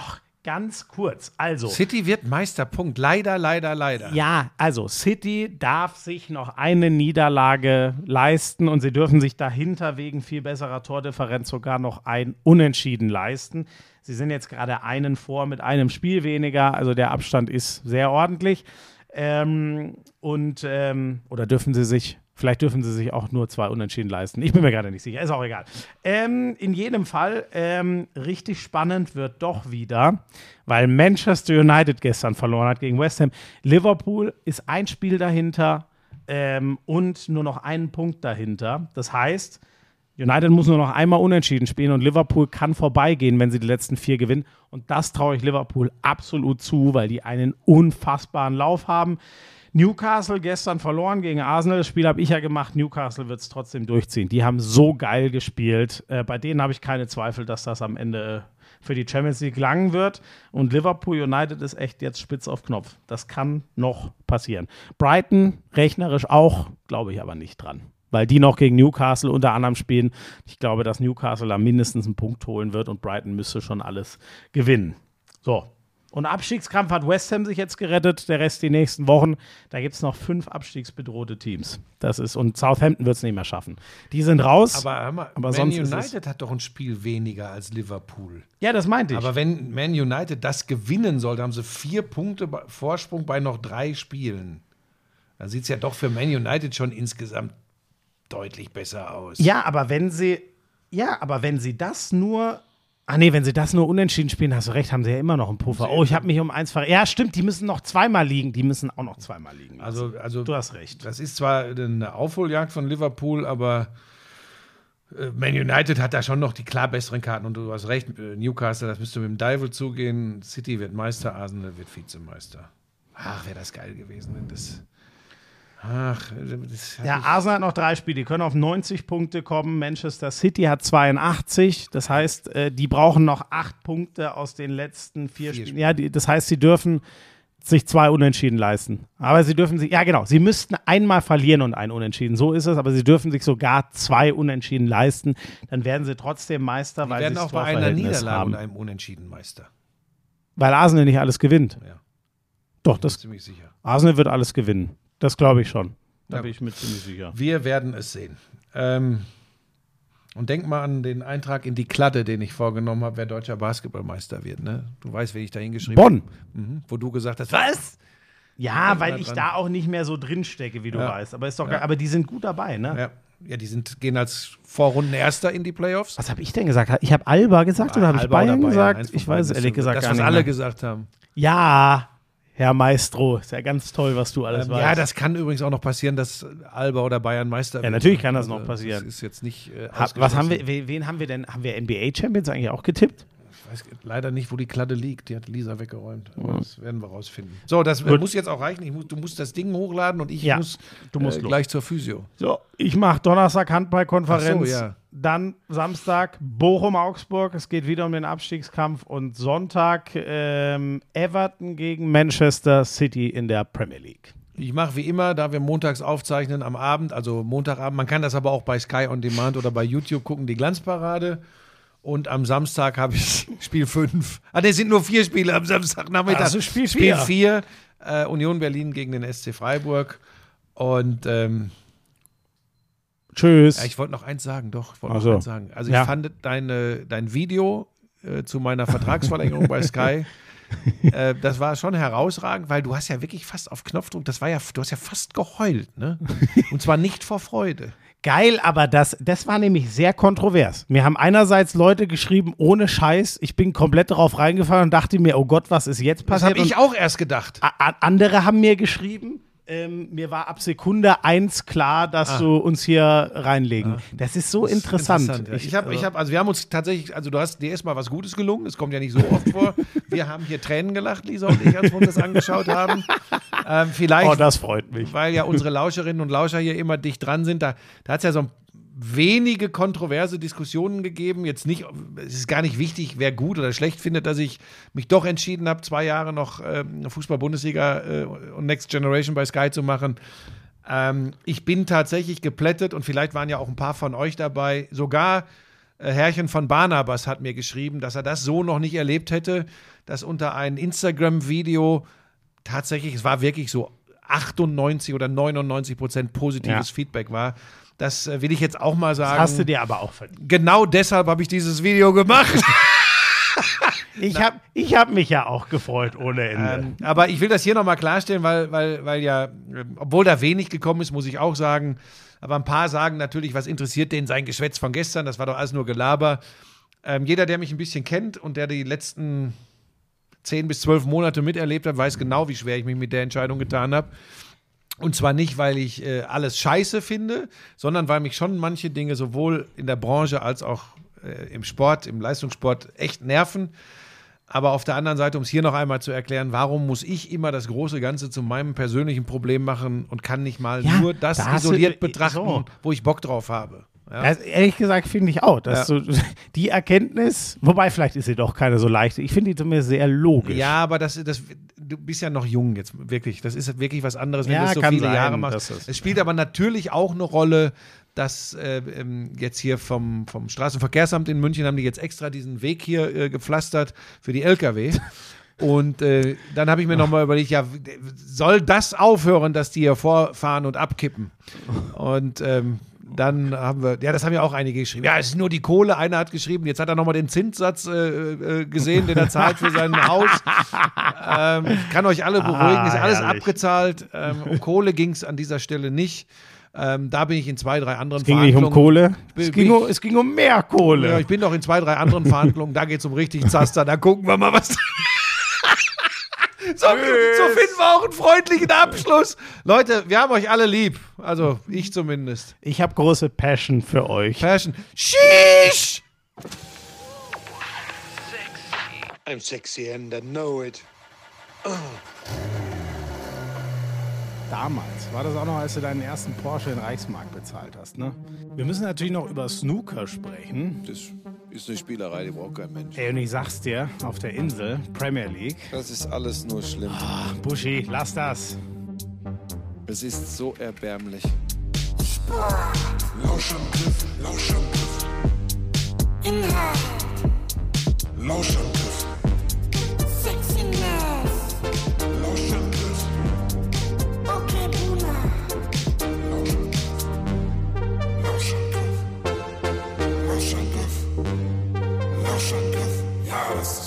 ganz kurz. Also. City wird Meisterpunkt. Leider, leider, leider. Ja, also City darf sich noch eine Niederlage leisten und sie dürfen sich dahinter wegen viel besserer Tordifferenz sogar noch ein Unentschieden leisten. Sie sind jetzt gerade einen vor mit einem Spiel weniger, also der Abstand ist sehr ordentlich. Ähm, und ähm, oder dürfen sie sich, vielleicht dürfen sie sich auch nur zwei Unentschieden leisten. Ich bin mir gerade nicht sicher, ist auch egal. Ähm, in jedem Fall, ähm, richtig spannend wird doch wieder, weil Manchester United gestern verloren hat gegen West Ham. Liverpool ist ein Spiel dahinter ähm, und nur noch einen Punkt dahinter. Das heißt, United muss nur noch einmal unentschieden spielen und Liverpool kann vorbeigehen, wenn sie die letzten vier gewinnen. Und das traue ich Liverpool absolut zu, weil die einen unfassbaren Lauf haben. Newcastle gestern verloren gegen Arsenal. Das Spiel habe ich ja gemacht. Newcastle wird es trotzdem durchziehen. Die haben so geil gespielt. Äh, bei denen habe ich keine Zweifel, dass das am Ende äh, für die Champions League langen wird. Und Liverpool United ist echt jetzt spitz auf Knopf. Das kann noch passieren. Brighton rechnerisch auch, glaube ich aber nicht dran. Weil die noch gegen Newcastle unter anderem spielen. Ich glaube, dass Newcastle da mindestens einen Punkt holen wird und Brighton müsste schon alles gewinnen. So. Und Abstiegskampf hat West Ham sich jetzt gerettet, der Rest die nächsten Wochen. Da gibt es noch fünf abstiegsbedrohte Teams. Das ist, und Southampton wird es nicht mehr schaffen. Die sind raus. Aber, hör mal, Aber Man United hat doch ein Spiel weniger als Liverpool. ja, das meinte ich. Aber wenn Man United das gewinnen sollte, haben sie vier Punkte Vorsprung bei noch drei Spielen. Da sieht es ja doch für Man United schon insgesamt deutlich besser aus. Ja, aber wenn sie, ja, aber wenn sie das nur, ah nee, wenn sie das nur unentschieden spielen, hast du recht, haben sie ja immer noch einen Puffer. Oh, ich habe mich um eins ver, ja, stimmt, die müssen noch zweimal liegen, die müssen auch noch zweimal liegen. Also, also du hast recht. das ist zwar eine Aufholjagd von Liverpool, aber äh, Man United hat da schon noch die klar besseren Karten. Und du hast recht, äh, Newcastle, das müsste mit dem Devil zugehen. City wird Meister, Arsenal wird Vizemeister. Ach, wäre das geil gewesen, wenn das. Ach, das Ja, Arsenal hat noch drei Spiele, die können auf 90 Punkte kommen. Manchester City hat 82. Das heißt, äh, die brauchen noch acht Punkte aus den letzten vier, Vier Spielen. Ja, die, das heißt, sie dürfen sich zwei Unentschieden leisten. Aber sie dürfen sich, ja genau, sie müssten einmal verlieren und ein Unentschieden. So ist es, aber sie dürfen sich sogar zwei Unentschieden leisten. Dann werden sie trotzdem Meister, die weil werden sie auch das bei einer Niederlage haben. und einem Unentschieden Meister. Weil Arsenal nicht alles gewinnt. Ja. Doch, das, Ziemlich sicher. Arsenal wird alles gewinnen. Das glaube ich schon. Da Ja. bin ich mir ziemlich sicher. Wir werden es sehen. Ähm, und denk mal an den Eintrag in die Kladde, den ich vorgenommen habe, wer deutscher Basketballmeister wird. Ne? Du weißt, wen ich da hingeschrieben Bonn. habe. Mhm. Wo du gesagt hast, was? Ja, Denk weil ich dran. da auch nicht mehr so drin stecke, wie du Ja. weißt. Aber ist doch Ja. Aber die sind gut dabei, ne? Ja, ja die sind, gehen als Vorrundenerster in die Playoffs. Was habe ich denn gesagt? Ich habe Alba gesagt oder habe ich Bayern Eins gesagt? Ich weiß ist ehrlich gesagt das, gar was nicht. alle mehr. gesagt haben. Ja, Herr Maestro, ist ja ganz toll, was du alles Ähm, weißt. ja, das kann übrigens auch noch passieren, dass Alba oder Bayern Meister Ja, natürlich kann das noch passieren. Das ist jetzt nicht. Äh, ha, was haben wir, wen, haben wir denn? Haben wir NBA Champions eigentlich auch getippt? Ich weiß leider nicht, wo die Kladde liegt. Die hat Lisa weggeräumt. Aber das werden wir rausfinden. So, das äh, Gut. muss jetzt auch reichen. Ich muss, du musst das Ding hochladen und ich Ja, muss, du musst äh, gleich zur Physio. So, ich mache Donnerstag Handballkonferenz. Ach so, ja. Dann Samstag Bochum-Augsburg. Es geht wieder um den Abstiegskampf. Und Sonntag ähm, Everton gegen Manchester City in der Premier League. Ich mache wie immer, da wir montags aufzeichnen am Abend, also Montagabend, man kann das aber auch bei Sky on Demand oder bei YouTube gucken, die Glanzparade. Und am Samstag habe ich Spiel 5. Ah, ne, sind nur vier Spiele am Samstagnachmittag. Also Spiel Spiel vier. 4, äh, Union Berlin gegen den SC Freiburg. Und ähm, Tschüss. ja, ich wollte noch eins sagen, doch, ich wollte noch so. eins sagen. Also Ja. ich fand deine, dein Video äh, zu meiner Vertragsverlängerung bei Sky, äh, das war schon herausragend, weil du hast ja wirklich fast auf Knopfdruck, das war ja, du hast ja fast geheult, ne? Und zwar nicht vor Freude. Geil, aber das, das war nämlich sehr kontrovers. Mir haben einerseits Leute geschrieben, ohne Scheiß, ich bin komplett darauf reingefallen und dachte mir, oh Gott, was ist jetzt Das passiert? habe ich auch erst gedacht. andere haben mir geschrieben, ähm, mir war ab Sekunde eins klar, dass du uns hier reinlegen. Das ist so interessant. ja. Ich habe, ich hab, also wir haben uns tatsächlich, also du hast dir erstmal was Gutes gelungen, das kommt ja nicht so oft vor. Wir haben hier Tränen gelacht, Lisa und ich, als wir uns das angeschaut haben. Ähm, vielleicht oh, das freut mich. weil ja unsere Lauscherinnen und Lauscher hier immer dicht dran sind. Da, da hat es ja so wenige kontroverse Diskussionen gegeben. Jetzt nicht, es ist gar nicht wichtig, wer gut oder schlecht findet, dass ich mich doch entschieden habe, zwei Jahre noch ähm, Fußball-Bundesliga äh, und Next Generation bei Sky zu machen. Ähm, ich bin tatsächlich geplättet und vielleicht waren ja auch ein paar von euch dabei. Sogar äh, Herrchen von Barnabas hat mir geschrieben, dass er das so noch nicht erlebt hätte, dass unter ein Instagram-Video tatsächlich, es war wirklich so 98 oder 99 Prozent positives Ja. Feedback war. Das äh, will ich jetzt auch mal sagen. Hast du dir aber auch verdient. genau deshalb habe ich dieses Video gemacht. Ich habe ich hab mich ja auch gefreut ohne Ende. ähm, aber ich will das hier nochmal klarstellen, weil, weil, weil ja, ähm, obwohl da wenig gekommen ist, muss ich auch sagen, aber ein paar sagen natürlich, was interessiert den sein Geschwätz von gestern? Das war doch alles nur Gelaber. Ähm, jeder, der mich ein bisschen kennt und der die letzten zehn bis zwölf Monate miterlebt hat, weiß genau, wie schwer ich mich mit der Entscheidung getan habe. Und zwar nicht, weil ich äh, alles scheiße finde, sondern weil mich schon manche Dinge sowohl in der Branche als auch äh, im Sport, im Leistungssport echt nerven. Aber auf der anderen Seite, um es hier noch einmal zu erklären, warum muss ich immer das große Ganze zu meinem persönlichen Problem machen und kann nicht mal Ja, nur das da hast du- isoliert betrachten, so. wo ich Bock drauf habe. Ja? Das, ehrlich gesagt finde ich auch, dass Ja. so, die Erkenntnis, wobei vielleicht ist sie doch keine so leichte, ich finde die zumindest sehr logisch. Ja, aber das, das, du bist ja noch jung jetzt, wirklich. Das ist wirklich was anderes, wenn Ja, du es so viele sein, Jahre machst. es- Es spielt aber natürlich auch eine Rolle, dass äh, ähm, jetzt hier vom, vom Straßenverkehrsamt in München haben die jetzt extra diesen Weg hier äh, gepflastert für die Lkw. Und äh, dann habe ich mir nochmal überlegt, ja, soll das aufhören, dass die hier vorfahren und abkippen? Und ähm, dann haben wir, ja, das haben ja auch einige geschrieben. Ja, es ist nur die Kohle. Einer hat geschrieben, jetzt hat er nochmal den Zinssatz äh, äh, gesehen, den er zahlt für sein Haus. Ähm, ich kann euch alle beruhigen, ist Ah, alles herrlich. abgezahlt. Ähm, um Kohle ging es an dieser Stelle nicht. Ähm, da bin ich in zwei, drei anderen es ging nicht um Kohle, bin- es ging, um, es ging um mehr Kohle. Ja, ich bin doch in zwei, drei anderen Verhandlungen. Da geht es um richtig Zaster. Da gucken wir mal, was. So, so finden wir auch einen freundlichen Abschluss. Leute, wir haben euch alle lieb. Also ich zumindest. Ich habe große Passion für euch. Passion. Sheesh! I'm sexy and I know it. Damals war das auch noch, als du deinen ersten Porsche in Reichsmark bezahlt hast, ne? Wir müssen natürlich noch über Snooker sprechen. Das ist eine Spielerei, die braucht kein Mensch. Ey, und ich sag's dir, auf der Insel, Premier League. Das ist alles nur schlimm. Ach, Buschi, lass das. Es ist so erbärmlich. Lauschangriff, Lauschangriff, Inhalt, Lauschangriff, Sexiness, Lauschangriff, Lauschangriff, Lauschangriff,